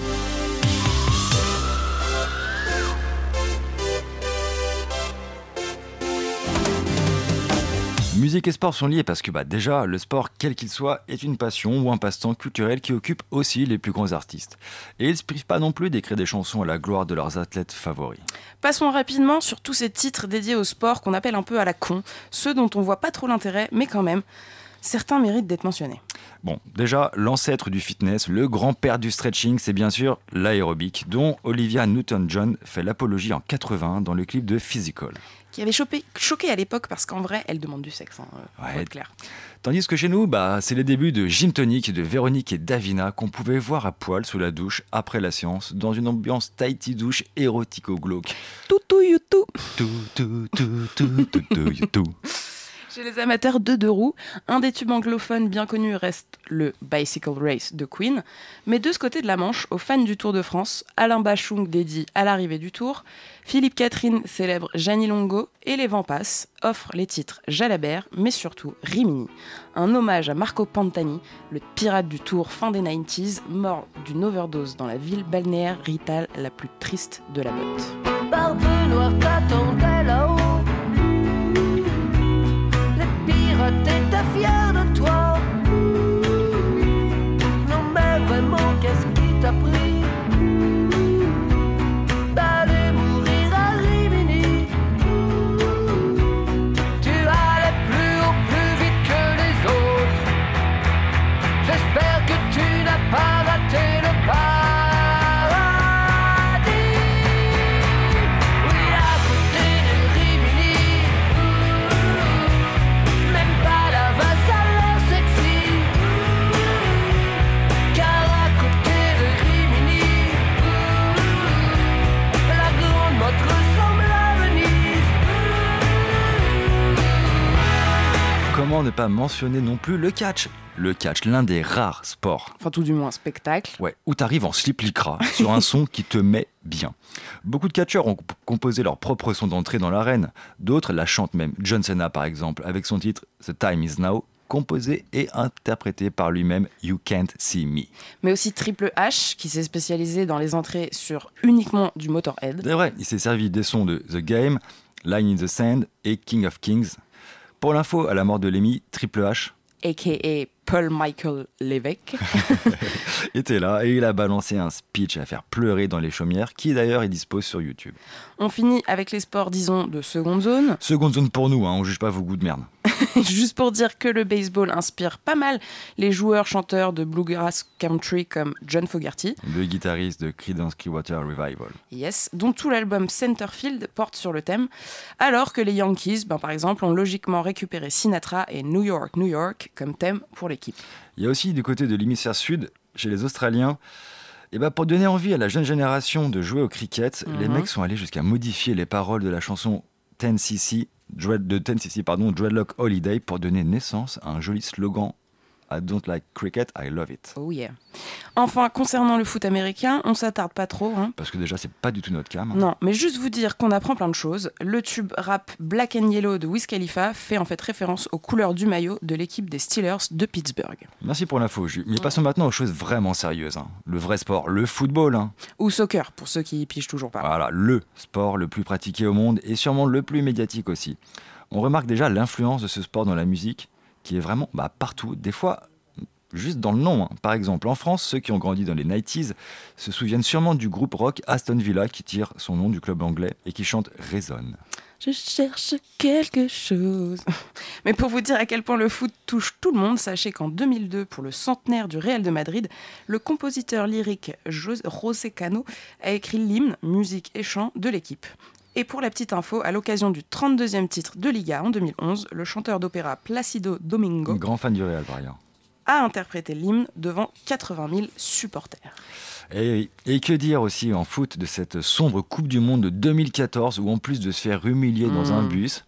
Musique et sport sont liés parce que bah, déjà, le sport, quel qu'il soit, est une passion ou un passe-temps culturel qui occupe aussi les plus grands artistes. Et ils ne se privent pas non plus d'écrire des chansons à la gloire de leurs athlètes favoris. Passons rapidement sur tous ces titres dédiés au sport qu'on appelle un peu à la con, ceux dont on voit pas trop l'intérêt, mais quand même, certains méritent d'être mentionnés. Bon, déjà, l'ancêtre du fitness, le grand-père du stretching, c'est bien sûr l'aérobic, dont Olivia Newton-John fait l'apologie en 80 dans le clip de Physical. Qui avait chopé- choqué à l'époque parce qu'en vrai, elle demande du sexe, hein, euh, pour être clair. Tandis que chez nous, bah, c'est les débuts de Gym Tonic de Véronique et Davina qu'on pouvait voir à poil sous la douche après la séance, dans une ambiance tighty douche érotico-glauque. Tout, tout, you, tout. Tout, tout, tout, tout, tout, tout, tout. Chez les amateurs de deux roues, un des tubes anglophones bien connus reste le Bicycle Race de Queen. Mais de ce côté de la Manche, aux fans du Tour de France, Alain Bachung dédie à l'arrivée du Tour, Philippe Catherine célèbre Gianni Longo et les vents passent offrent les titres Jalabert, mais surtout Rimini. Un hommage à Marco Pantani, le pirate du Tour fin des 90s, mort d'une overdose dans la ville balnéaire ritale la plus triste de la botte. Les pirates pas mentionner non plus le catch Le catch, l'un des rares sports Enfin, tout du moins, spectacle. Ouais, où t'arrives en slip lycra sur un son qui te met bien. Beaucoup de catcheurs ont comp- composé leur propre son d'entrée dans l'arène. D'autres la chantent même. John Cena par exemple, avec son titre The Time Is Now, composé et interprété par lui-même You Can't See Me. mais aussi Triple H, qui s'est spécialisé dans les entrées sur uniquement du Motorhead. C'est vrai, il s'est servi des sons de The Game, Line in the Sand et King of Kings. Pour l'info, à la mort de Lemmy, Triple H a.k.a. Paul Michael Lévesque. <laughs> était là et il a balancé un speech à faire pleurer dans les chaumières, qui d'ailleurs est dispo sur YouTube. On finit avec les sports, disons, de seconde zone. Seconde zone pour nous, hein, on juge pas vos goûts de merde. <laughs> Juste pour dire que le baseball inspire pas mal les joueurs chanteurs de bluegrass country comme John Fogerty, Le guitariste de Creedence Clearwater Revival. yes, dont tout l'album Centerfield porte sur le thème, alors que les Yankees, ben, par exemple, ont logiquement récupéré Sinatra et New York, New York comme thème pour l'équipe. Il y a aussi du côté de l'hémisphère sud, chez les Australiens, et ben pour donner envie à la jeune génération de jouer au cricket, les Mhm. mecs sont allés jusqu'à modifier les paroles de la chanson 10cc, Dread- de 10cc pardon, Dreadlock Holiday pour donner naissance à un joli slogan I don't like cricket, I love it. Oh yeah. Enfin, concernant le foot américain, on s'attarde pas trop. hein. Parce que déjà, c'est pas du tout notre cam. Non, mais juste vous dire qu'on apprend plein de choses. Le tube rap Black and Yellow de Wiz Khalifa fait en fait référence aux couleurs du maillot de l'équipe des Steelers de Pittsburgh. Merci pour l'info, Ju. Mais passons maintenant aux choses vraiment sérieuses. hein. Le vrai sport, le football. hein. Ou soccer, pour ceux qui y pigent toujours pas. Voilà, le sport le plus pratiqué au monde et sûrement le plus médiatique aussi. On remarque déjà l'influence de ce sport dans la musique, qui est vraiment bah, partout, des fois juste dans le nom. hein. Par exemple, en France, ceux qui ont grandi dans les 90s se souviennent sûrement du groupe rock Aston Villa qui tire son nom du club anglais et qui chante Résonne. Je cherche quelque chose. <laughs> Mais pour vous dire à quel point le foot touche tout le monde, sachez qu'en 2002, pour le centenaire du Real de Madrid, le compositeur lyrique Jos- José Cano a écrit l'hymne, musique et chant de l'équipe. Et pour la petite info, à l'occasion du 32e titre de Liga en 2011, le chanteur d'opéra Placido Domingo Grand fan du Real, par ailleurs. a interprété l'hymne devant 80 000 supporters. Et, et que dire aussi en foot de cette sombre Coupe du Monde de 2014 où en plus de se faire humilier dans un Mm. bus,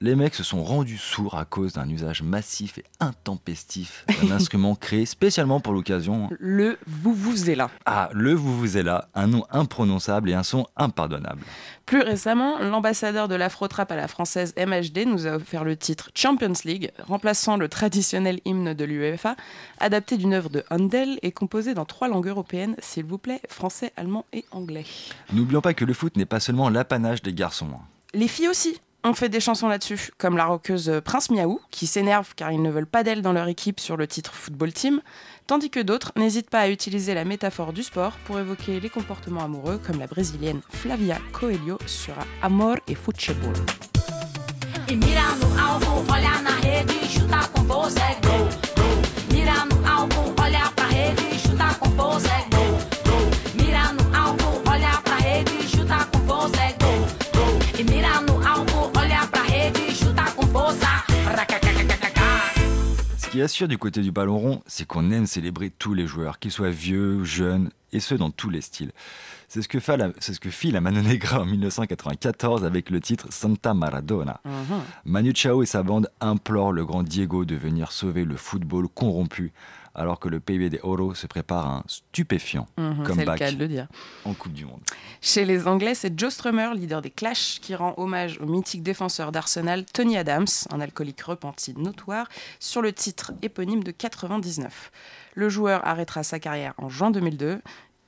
les mecs se sont rendus sourds à cause d'un usage massif et intempestif <laughs> d'un instrument créé spécialement pour l'occasion. Le vous vous est là. Ah, le vous vous êtes là, un nom imprononçable et un son impardonnable. Plus récemment, l'ambassadeur de l'afro-trap à la française MHD nous a offert le titre Champions League, remplaçant le traditionnel hymne de l'UEFA, adapté d'une œuvre de Handel et composé dans trois langues européennes, s'il vous plaît, français, allemand et anglais. N'oublions pas que le foot n'est pas seulement l'apanage des garçons. hein. Les filles aussi ont fait des chansons là-dessus, comme la rockeuse Prince Miaou, qui s'énerve car ils ne veulent pas d'elle dans leur équipe sur le titre Football Team, tandis que d'autres n'hésitent pas à utiliser la métaphore du sport pour évoquer les comportements amoureux, comme la brésilienne Flavia Coelho sur Amor et Futebol. E mira no alvo, olha na rede, chuta com força, é qui assure du côté du ballon rond, c'est qu'on aime célébrer tous les joueurs, qu'ils soient vieux, jeunes, et ce dans tous les styles. C'est ce que fait la, ce que fit la Mano Negra en 1994 avec le titre Santa Maradona. Manu Chao et sa bande implorent le grand Diego de venir sauver le football corrompu, alors que le PIB des Oro se prépare à un stupéfiant Mhm, le comeback cas de le dire. en Coupe du Monde. Chez les Anglais, c'est Joe Strummer, leader des Clash, qui rend hommage au mythique défenseur d'Arsenal, Tony Adams, un alcoolique repenti notoire, sur le titre éponyme de 99. Le joueur arrêtera sa carrière en juin 2002.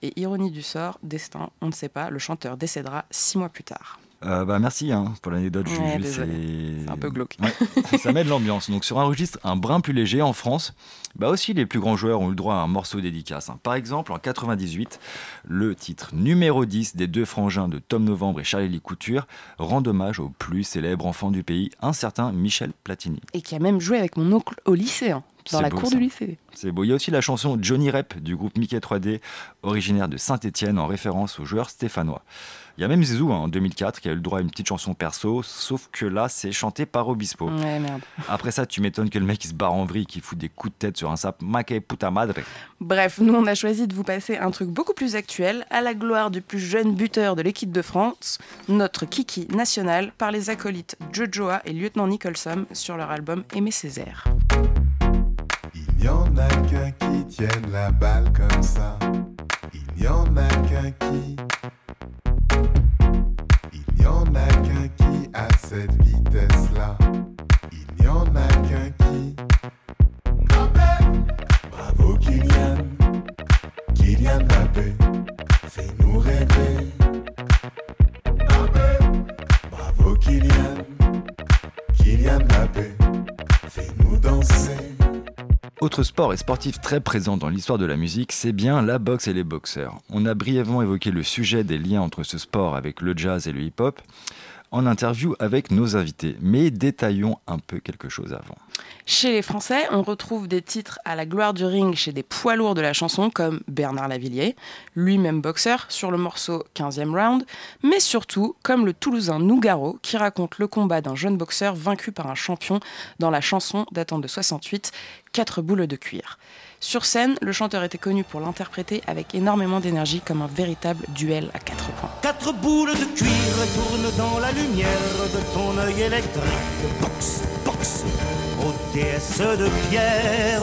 Et ironie du sort, destin, on ne sait pas, le chanteur décédera six mois plus tard. Euh, bah merci hein, pour l'anecdote, Ouais, Juju, c'est un peu glauque. Ouais, ça met de l'ambiance. Donc sur un registre un brin plus léger en France, bah aussi les plus grands joueurs ont eu le droit à un morceau dédicace. hein. Par exemple, en 98, le titre numéro 10 des deux frangins de Tom Novembre et Charlie Couture rend hommage au plus célèbre enfant du pays, un certain Michel Platini. Et qui a même joué avec mon oncle au lycée, hein, dans la cour ça. du lycée. C'est beau. Il y a aussi la chanson Johnny Rep du groupe Mickey 3D, originaire de Saint-Étienne, en référence au joueur stéphanois. Il y a même Zizou hein, en 2004 qui a eu le droit à une petite chanson perso, sauf que là c'est chanté par Obispo. Ouais, merde. <laughs> Après ça, tu m'étonnes que le mec il se barre en vrille, qui fout des coups de tête sur un sap. Maque puta madre. Bref, nous on a choisi de vous passer un truc beaucoup plus actuel, à la gloire du plus jeune buteur de l'équipe de France, notre Kiki national, par les acolytes Jojoa et Lieutenant Nicholson sur leur album Aimer Césaire. Il n'y en a qu'un qui tienne la balle comme ça. Il n'y en a qu'un qui. Qui a cette vitesse-là? Il n'y en a qu'un qui. Bravo Kylian, Kylian Mbappé, fais-nous rêver. Bravo Kylian, Kylian Mbappé, fais-nous danser. Autre sport et sportif très présent dans l'histoire de la musique, c'est bien la boxe et les boxeurs. On a brièvement évoqué le sujet des liens entre ce sport avec le jazz et le hip-hop en interview avec nos invités, mais détaillons un peu quelque chose avant. Chez les Français, on retrouve des titres à la gloire du ring chez des poids lourds de la chanson comme Bernard Lavillier, lui-même boxeur sur le morceau 15e round, mais surtout comme le Toulousain Nougaro qui raconte le combat d'un jeune boxeur vaincu par un champion dans la chanson datant de 68, Quatre boules de cuir. Sur scène, le chanteur était connu pour l'interpréter avec énormément d'énergie comme un véritable duel à quatre points. Quatre boules de cuir tournent dans la lumière de ton œil électrique. Box, box, aux déesses de pierre.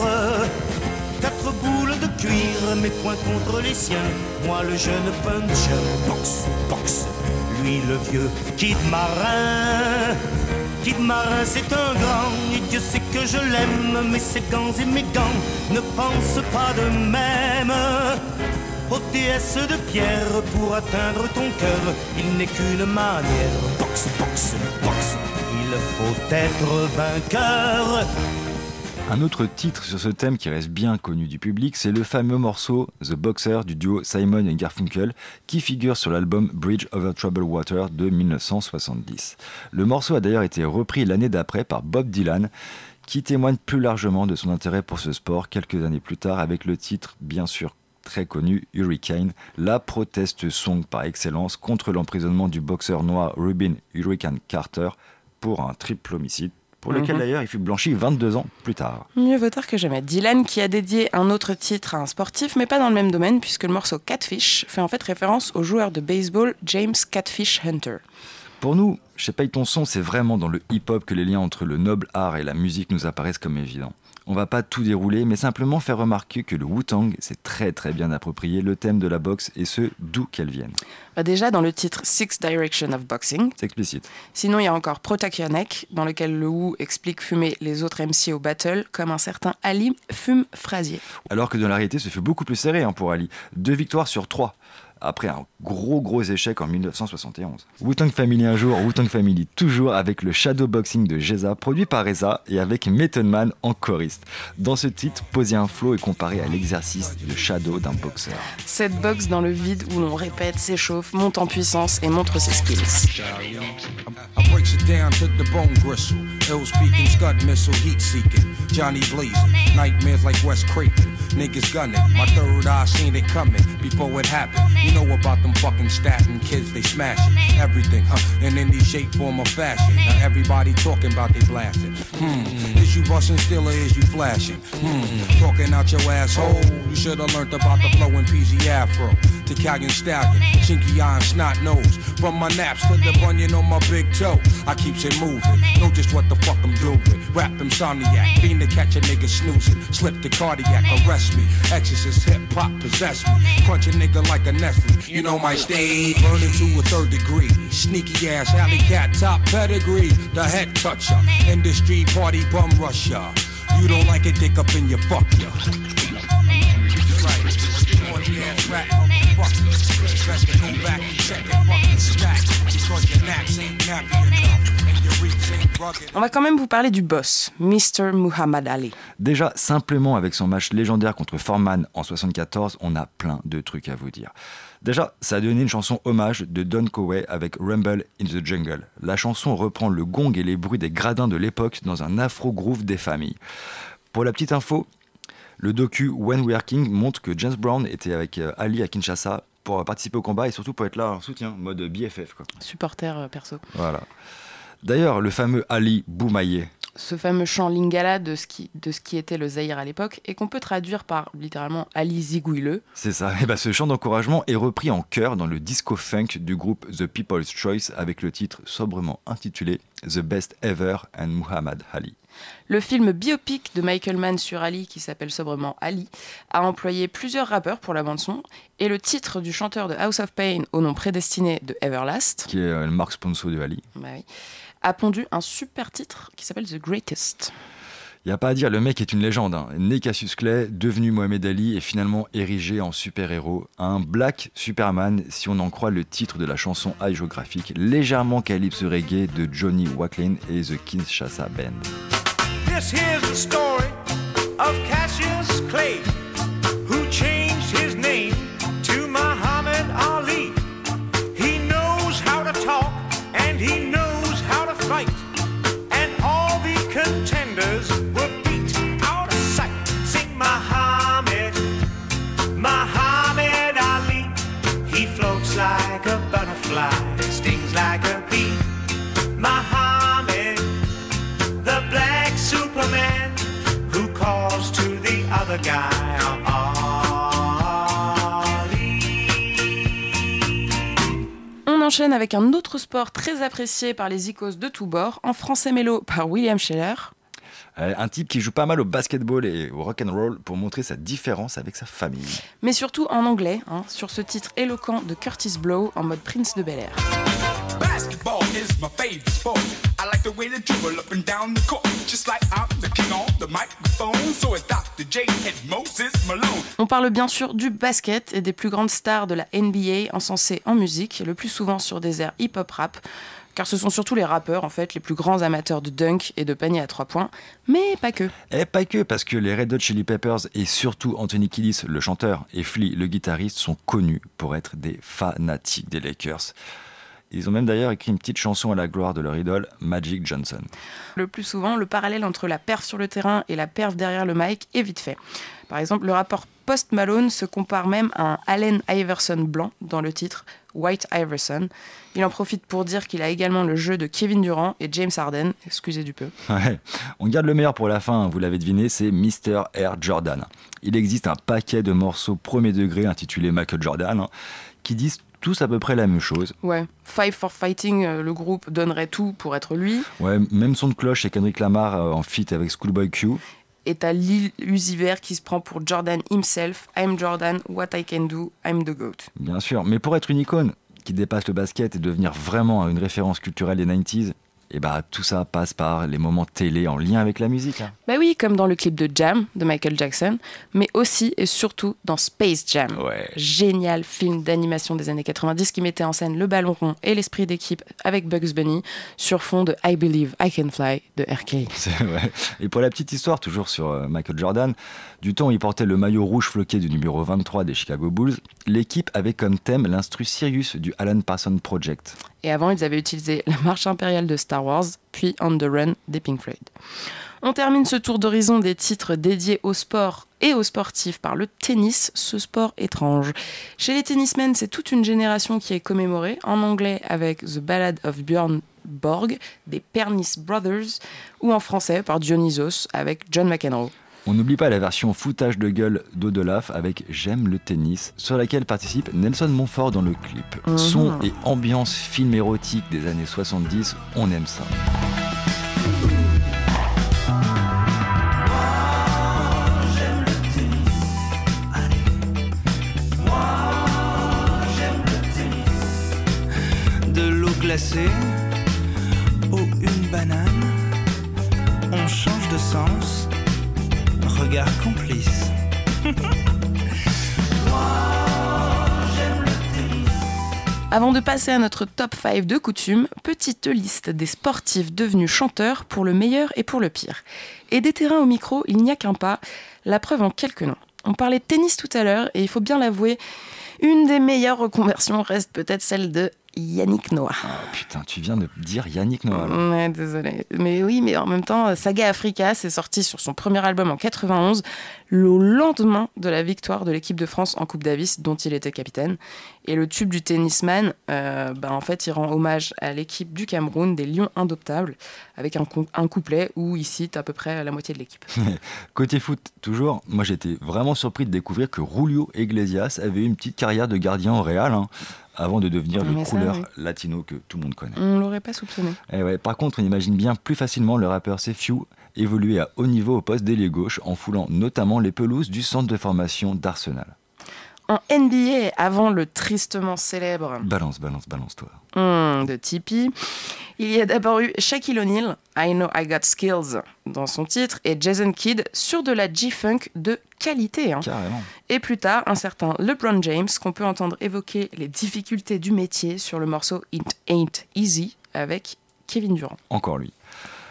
Quatre boules de cuir, mes poings contre les siens. Moi le jeune puncher, box, box. Lui le vieux kid marin. Kid marin, c'est un grand, et Dieu sait que je l'aime. Mais ses gants et mes gants ne pensent pas de même. Ô déesse de pierre, pour atteindre ton cœur, il n'est qu'une manière. Box, box, box. Il faut être vainqueur. Un autre titre sur ce thème qui reste bien connu du public, c'est le fameux morceau The Boxer du duo Simon et Garfunkel qui figure sur l'album Bridge Over Troubled Water de 1970. Le morceau a d'ailleurs été repris l'année d'après par Bob Dylan qui témoigne plus largement de son intérêt pour ce sport quelques années plus tard avec le titre bien sûr très connu Hurricane, la proteste song par excellence contre l'emprisonnement du boxeur noir Rubin Hurricane Carter pour un triple homicide pour lequel Mhm. d'ailleurs il fut blanchi 22 ans plus tard. Mieux vaut tard que jamais. Dylan qui a dédié un autre titre à un sportif, mais pas dans le même domaine, puisque le morceau Catfish fait en fait référence au joueur de baseball James Catfish Hunter. Pour nous, chez Paye ton son, c'est vraiment dans le hip-hop que les liens entre le noble art et la musique nous apparaissent comme évidents. On va pas tout dérouler, mais simplement faire remarquer que le Wu-Tang s'est très très bien approprié le thème de la boxe et ce, d'où qu'elle vienne. Bah déjà dans le titre Six Direction of Boxing. C'est explicite. Sinon, il y a encore Neck, dans lequel le Wu explique fumer les autres MC au battle, comme un certain Ali fume Frasier. Alors que dans la réalité, ce fut beaucoup plus serré hein, pour Ali. Deux victoires sur trois. Après un gros gros échec en 1971. Wu-Tang Family un jour, Wu-Tang Family toujours avec le Shadow Boxing de Geza, produit par Reza et avec Method Man en choriste. Dans ce titre, poser un flow est comparé à l'exercice de Shadow d'un boxeur. Cette boxe dans le vide où l'on répète, s'échauffe, monte en puissance et montre ses skills. Niggas gunning. My third eye seen it coming before it happened. You know about them fucking statin kids, they smashing everything, huh? In any shape, form, or fashion. Now everybody talking about they blasting. Hmm. Is you busting still or is you flashing? Hmm. Talking out your asshole. You should have learned about the flow in PZ Afro. Italian stallion, chinky eye and snot nose. From my naps to the bunion on my big toe. I keeps it moving. Know just what the fuck I'm doing. Rap insomniac, fiend to catch a nigga snoozing. Slip the cardiac, arrest me. Exorcist hip hop possess me. Crunch a nigga like a Nestle. You know my stage. Burning to a third degree. Sneaky ass alley cat top pedigree. The head toucher. Industry party bum rusher. You don't like it, dick up in your fuck ya. Right. Corny ass rat, motherfucker. Best to go back and check your fucking stack. Because your naps ain't nappy enough. And your reach ain't rugged. On va quand même vous parler du boss, Mr. Muhammad Ali. Déjà, simplement avec son match légendaire contre Foreman en 74, on a plein de trucs à vous dire. Déjà, ça a donné une chanson hommage de Don Coway avec Rumble in the Jungle. La chanson reprend le gong et les bruits des gradins de l'époque dans un afro-groove des familles. Pour la petite info, le docu When We Are King montre que James Brown était avec euh, Ali à Kinshasa pour participer au combat et surtout pour être là en soutien, mode BFF. Quoi. Supporter euh, perso. Voilà. D'ailleurs, le fameux Ali Boumaillé, Ce fameux chant lingala de ce qui, de ce qui était le Zaïre à l'époque et qu'on peut traduire par littéralement Ali Zigouilleux. C'est ça. Et ben, ce chant d'encouragement est repris en chœur dans le disco funk du groupe The People's Choice avec le titre sobrement intitulé The Best Ever and Muhammad Ali. Le film biopic de Michael Mann sur Ali, qui s'appelle sobrement Ali, a employé plusieurs rappeurs pour la bande-son, et le titre du chanteur de House of Pain au nom prédestiné de Everlast qui est euh, le marque sponsor de Ali. bah oui, a pondu un super titre qui s'appelle The Greatest. Il n'y a pas à dire, le mec est une légende. Hein. Né Cassius Clay, devenu Mohamed Ali et finalement érigé en super-héros. Un Black Superman, si on en croit le titre de la chanson hagiographique, légèrement calypso reggae de Johnny Wacklin et The Kinshasa Band. This here's the story of Cassius Clay, who changed enchaîne avec un autre sport très apprécié par les icos de tous bords, en français mélo par William Scheller. Euh, Un type qui joue pas mal au basketball et au rock and roll pour montrer sa différence avec sa famille. Mais surtout en anglais, hein, sur ce titre éloquent de Curtis Blow en mode Prince de Bel Air. Basketball is my favorite sport. I like the way they dribble up and down the court. Just like I'm the king on the microphone. So is Dr. J and Moses Malone. On parle bien sûr du basket et des plus grandes stars de la NBA encensées en musique, le plus souvent sur des airs hip-hop rap, car ce sont surtout les rappeurs en fait les plus grands amateurs de dunk et de panier à trois points, mais pas que. Et pas que, parce que les Red Hot Chili Peppers et surtout Anthony Kiddis, le chanteur, et Flea, le guitariste, sont connus pour être des fanatiques des Lakers. Ils ont même d'ailleurs écrit une petite chanson à la gloire de leur idole, Magic Johnson. Le plus souvent, le parallèle entre la perf sur le terrain et la perf derrière le mic est vite fait. Par exemple, le rappeur Post Malone se compare même à un Allen Iverson blanc dans le titre White Iverson. Il en profite pour dire qu'il a également le jeu de Kevin Durant et James Harden, excusez du peu. Ouais. On garde le meilleur pour la fin, vous l'avez deviné, c'est Mr. Air Jordan. Il existe un paquet de morceaux premier degré intitulés Michael Jordan hein, qui disent tous à peu près la même chose. Ouais, Five for Fighting, euh, le groupe donnerait tout pour être lui. Ouais, même son de cloche et Kendrick Lamar euh, en feat avec Schoolboy Q. Et t'as Lil Uzi Vert qui se prend pour Jordan himself. I'm Jordan, what I can do, I'm the GOAT. Bien sûr, mais pour être une icône qui dépasse le basket et devenir vraiment une référence culturelle des 90s, et bah tout ça passe par les moments télé en lien avec la musique. hein. Bah oui, comme dans le clip de Jam de Michael Jackson, mais aussi et surtout dans Space Jam. Ouais. Génial film d'animation des années 90 qui mettait en scène le ballon rond et l'esprit d'équipe avec Bugs Bunny sur fond de I Believe I Can Fly de R. Kelly. C'est vrai. Et pour la petite histoire, toujours sur euh, Michael Jordan, du temps où il portait le maillot rouge floqué du numéro 23 des Chicago Bulls, l'équipe avait comme thème l'instru Sirius du Alan Parsons Project. Et avant, ils avaient utilisé la marche impériale de Star Wars, puis On the Run des Pink Floyd. On termine ce tour d'horizon des titres dédiés au sport et aux sportifs par le tennis, ce sport étrange. Chez les tennismen, c'est toute une génération qui est commémorée, en anglais avec The Ballad of Björn Borg des Pernis Brothers, ou en français par Dionysos avec John McEnroe. On n'oublie pas la version foutage de gueule d'Odolaf avec J'aime le tennis, sur laquelle participe Nelson Montfort dans le clip. Mhm. Son et ambiance film érotique des années 70, on aime ça. De l'eau glacée ou une banane, on change de sens, regard complice. Avant de passer à notre top 5 de coutume, petite liste des sportifs devenus chanteurs pour le meilleur et pour le pire. Et des terrains au micro, il n'y a qu'un pas, la preuve en quelques noms. On parlait de tennis tout à l'heure et il faut bien l'avouer, une des meilleures reconversions reste peut-être celle de Yannick Noah. Ah, putain, tu viens de dire Yannick Noah. Ouais, désolé. Mais oui, mais en même temps, Saga Africa, c'est sorti sur son premier album en 91, le lendemain de la victoire de l'équipe de France en Coupe Davis, dont il était capitaine. Et le tube du tennisman, euh, bah, en fait, il rend hommage à l'équipe du Cameroun, des Lions Indoptables, avec un, cou- un couplet où il cite à peu près la moitié de l'équipe. <laughs> Côté foot, toujours, moi j'étais vraiment surpris de découvrir que Julio Iglesias avait eu une petite carrière de gardien au Real, hein, avant de devenir Mais le ça, couleur oui. latino que tout le monde connaît. On l'aurait pas soupçonné. Eh ouais, par contre, on imagine bien plus facilement le rappeur Sefiu évoluer à haut niveau au poste d'ailier gauche en foulant notamment les pelouses du centre de formation d'Arsenal. En NBA, avant le tristement célèbre Balance, balance, balance-toi. Hmm, de Tipeee. Il y a d'abord eu Shaquille O'Neal, I Know I Got Skills, dans son titre, et Jason Kidd sur de la G-Funk de qualité. hein. Carrément. Et plus tard, un certain LeBron James, qu'on peut entendre évoquer les difficultés du métier sur le morceau It Ain't Easy avec Kevin Durant. Encore lui.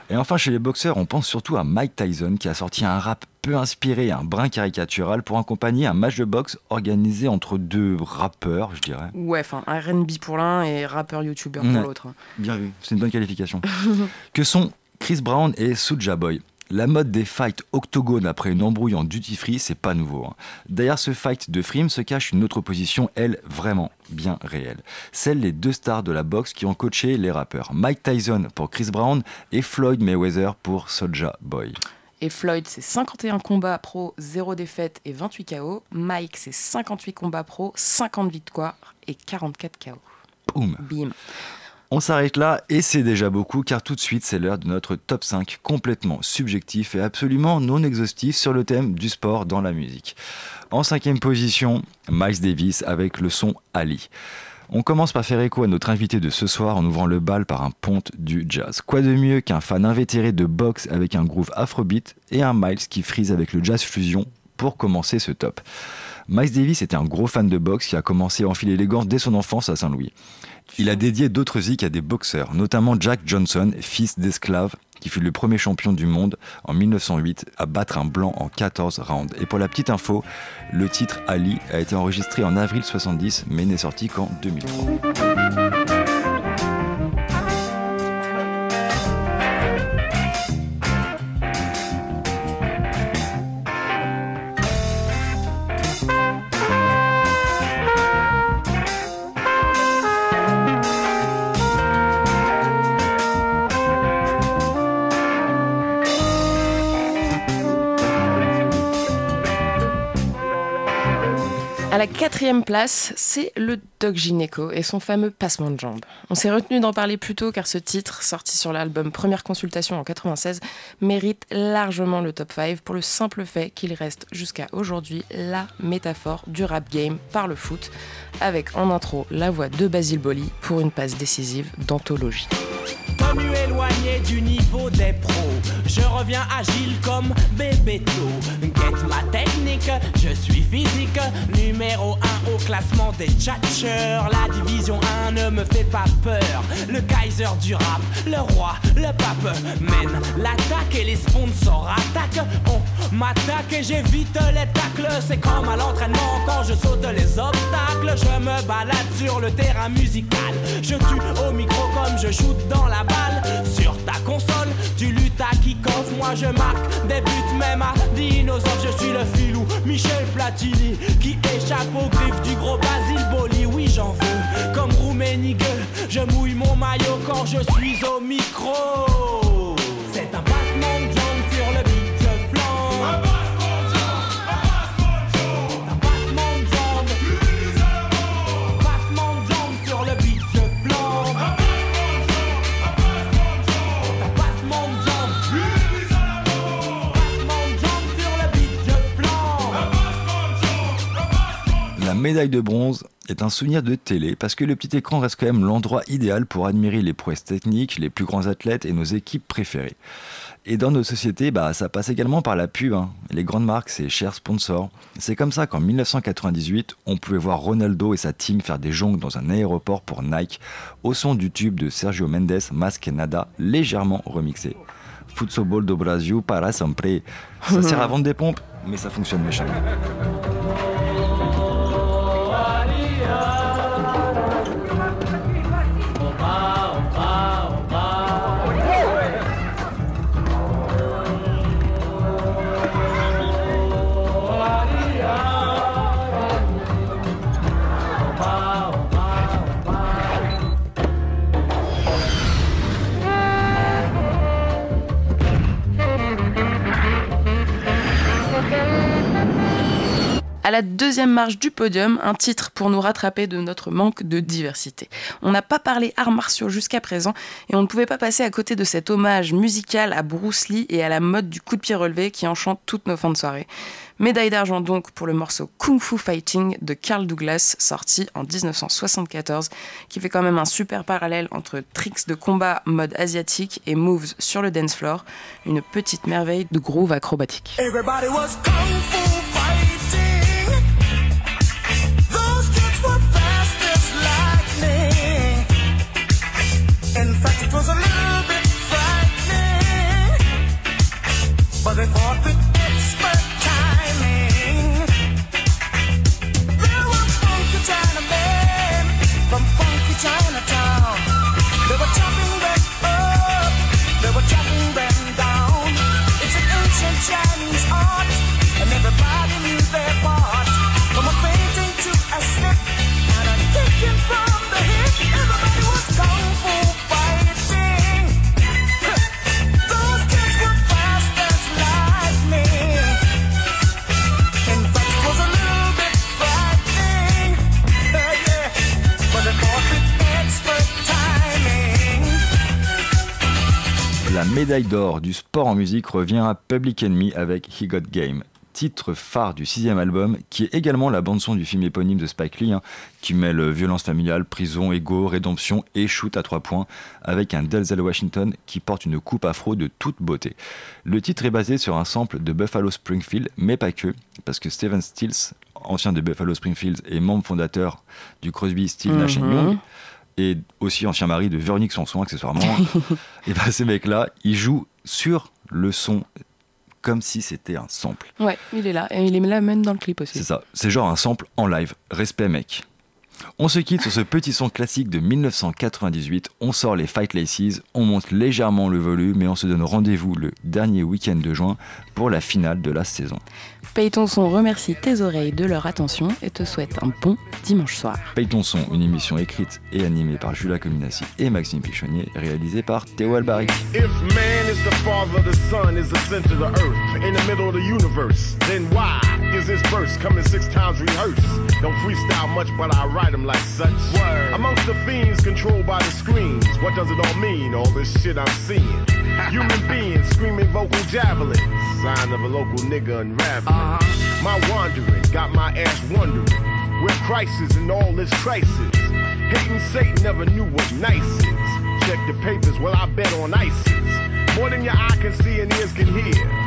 Et enfin, chez les boxeurs, on pense surtout à Mike Tyson qui a sorti un rap peu inspiré et un brin caricatural pour accompagner un match de boxe organisé entre deux rappeurs, je dirais. Ouais, enfin, RB pour l'un et rappeur YouTuber pour Ouais. l'autre. Bien vu, c'est une bonne qualification. <laughs> que sont Chris Brown et Soulja Boy? La mode des fights octogones après une embrouille en duty free, c'est pas nouveau. hein. Derrière ce fight de frime se cache une autre opposition, elle, vraiment bien réelle. Celle des deux stars de la boxe qui ont coaché les rappeurs. Mike Tyson pour Chris Brown et Floyd Mayweather pour Soulja Boy. Et Floyd, c'est 51 combats pro, 0 défaite et 28 KO. Mike, c'est 58 combats pro, 50 victoires et 44 KO. Boum. Bim. On s'arrête là et c'est déjà beaucoup car tout de suite c'est l'heure de notre top 5 complètement subjectif et absolument non exhaustif sur le thème du sport dans la musique. En cinquième position, Miles Davis avec le son Ali. On commence par faire écho à notre invité de ce soir en ouvrant le bal par un ponte du jazz. Quoi de mieux qu'un fan invétéré de boxe avec un groove afrobeat et un Miles qui frise avec le jazz fusion pour commencer ce top? Miles Davis était un gros fan de boxe qui a commencé à enfiler les gants dès son enfance à Saint-Louis. Il a dédié d'autres zik à des boxeurs, notamment Jack Johnson, fils d'esclave, qui fut le premier champion du monde en 1908 à battre un blanc en 14 rounds. Et pour la petite info, le titre Ali a été enregistré en avril 70 mais n'est sorti qu'en 2003. Quatrième place, c'est le Doc Gineco et son fameux passement de jambes. On s'est retenu d'en parler plus tôt car ce titre, sorti sur l'album Première Consultation en 96, mérite largement le top 5 pour le simple fait qu'il reste jusqu'à aujourd'hui la métaphore du rap game par le foot, avec en intro la voix de Basile Boli pour une passe décisive d'anthologie. Éloigné du niveau des pros. Je reviens agile comme ma technique, je suis physique. Numéro 1 au classement des La division 1 ne me fait pas peur. Le Kaiser du rap, le roi, le pape mène l'attaque et les sponsors attaquent. On m'attaque et j'évite les tacles. C'est comme à l'entraînement quand je saute les obstacles. Je me balade sur le terrain musical. Je tue au micro comme je shoot dans la balle. Sur ta console, tu luttes à kick-off. Moi je marque des buts même à dinosaures. Je suis le filou Michel Platini qui échappe aux griffes du gros Basile Boli. Oui, j'en veux comme Rouménigue. Je mouille mon maillot quand je suis au micro. Médaille de bronze est un souvenir de télé parce que le petit écran reste quand même l'endroit idéal pour admirer les prouesses techniques, les plus grands athlètes et nos équipes préférées. Et dans nos sociétés, bah, ça passe également par la pub. hein. Les grandes marques, ses chers sponsors. C'est comme ça qu'en 1998, on pouvait voir Ronaldo et sa team faire des jongles dans un aéroport pour Nike au son du tube de Sergio Mendes, Mas que Nada, légèrement remixé. Futebol do Brasil para sempre. Ça sert à vendre des pompes, mais ça fonctionne méchamment. À la deuxième marche du podium, un titre pour nous rattraper de notre manque de diversité. On n'a pas parlé arts martiaux jusqu'à présent et on ne pouvait pas passer à côté de cet hommage musical à Bruce Lee et à la mode du coup de pied relevé qui enchante toutes nos fins de soirée. Médaille d'argent donc pour le morceau Kung Fu Fighting de Carl Douglas, sorti en 1974, qui fait quand même un super parallèle entre tricks de combat mode asiatique et moves sur le dance floor, une petite merveille de groove acrobatique. But médaille d'or du sport en musique revient à Public Enemy avec He Got Game, titre phare du sixième album, qui est également la bande-son du film éponyme de Spike Lee, hein, qui mêle violence familiale, prison, égo, rédemption et shoot à trois points, avec un Denzel Washington qui porte une coupe afro de toute beauté. Le titre est basé sur un sample de Buffalo Springfield, mais pas que, parce que Steven Stills, ancien de Buffalo Springfield et membre fondateur du Crosby, Stills, Nash Mhm. Young, et aussi ancien mari de Véronique Sanson accessoirement, <laughs> et bah ces mecs-là, ils jouent sur le son comme si c'était un sample. Ouais, il est là. Et il est là même dans le clip aussi. C'est ça, c'est genre un sample en live. Respect mec. On se quitte sur ce petit son classique de 1998, on sort les Fight Laces, on monte légèrement le volume et on se donne rendez-vous le dernier week-end de juin pour la finale de la saison. Paye ton son remercie tes oreilles de leur attention et te souhaite un bon dimanche soir. Paye ton son, une émission écrite et animée par Julia Cominassi et Maxime Pichonnier, réalisée par Théo Albari. If man is the father, the sun is the center of the earth, in the middle of the universe, then why is this verse coming six times rehearsed? Don't freestyle much, but I write them like such. Amongst the fiends controlled by the screens, what does it all mean? All this shit I'm seeing? Human beings screaming vocal javelins, sign of a local nigga unraveling. Uh-huh. My wandering got my ass wondering where crisis and all this crisis. Hating Satan never knew what nice is. Check the papers, well, I bet on ISIS. More than your eye can see and ears can hear.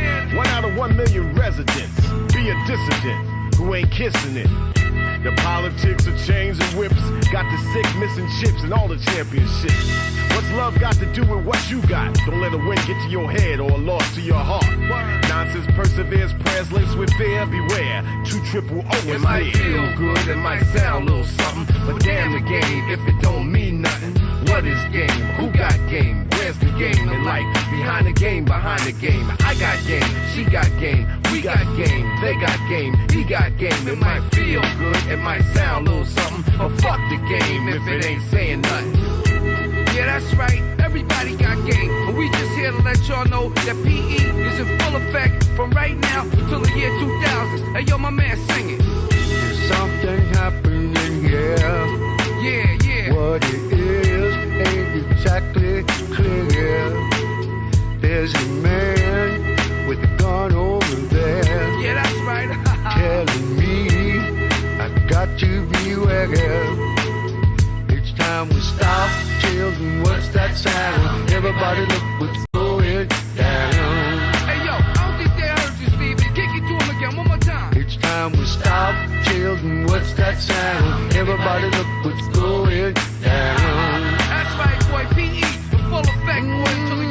one out of one million residents. Be a dissident who ain't kissing it. The politics of chains and whips got the sick missing chips and all the championships. What's love got to do with what you got? Don't let a win get to your head or a loss to your heart. Nonsense perseveres, prayers laced with fear. Beware, two triple O is It might feel good, it might sound a little something, but damn the game if it don't mean nothing. What is game? Who got game? Where's the game in life? Behind the game, behind the game. I got game, she got game, we got game, they got game, he got game. It might feel good, it might sound a little something, but fuck the game if it ain't saying nothing. Yeah, that's right. Everybody got game. But we just here to let y'all know that PE is in full effect from right now until the year 2000. Hey, yo, my man, sing it. Something happening here. Yeah, yeah. What it is ain't exactly. There's a man with a gun over there. Yeah, that's right. <laughs> telling me I got to beware. Each time we stop, children, what's that sound? Everybody look what's going down. Hey, yo, I don't think they heard you, Stevie. Kick it to him again, one more time. Each time we stop, children, what's that sound? Everybody look what's going down. That's right, boy. PE in full effect, boy, the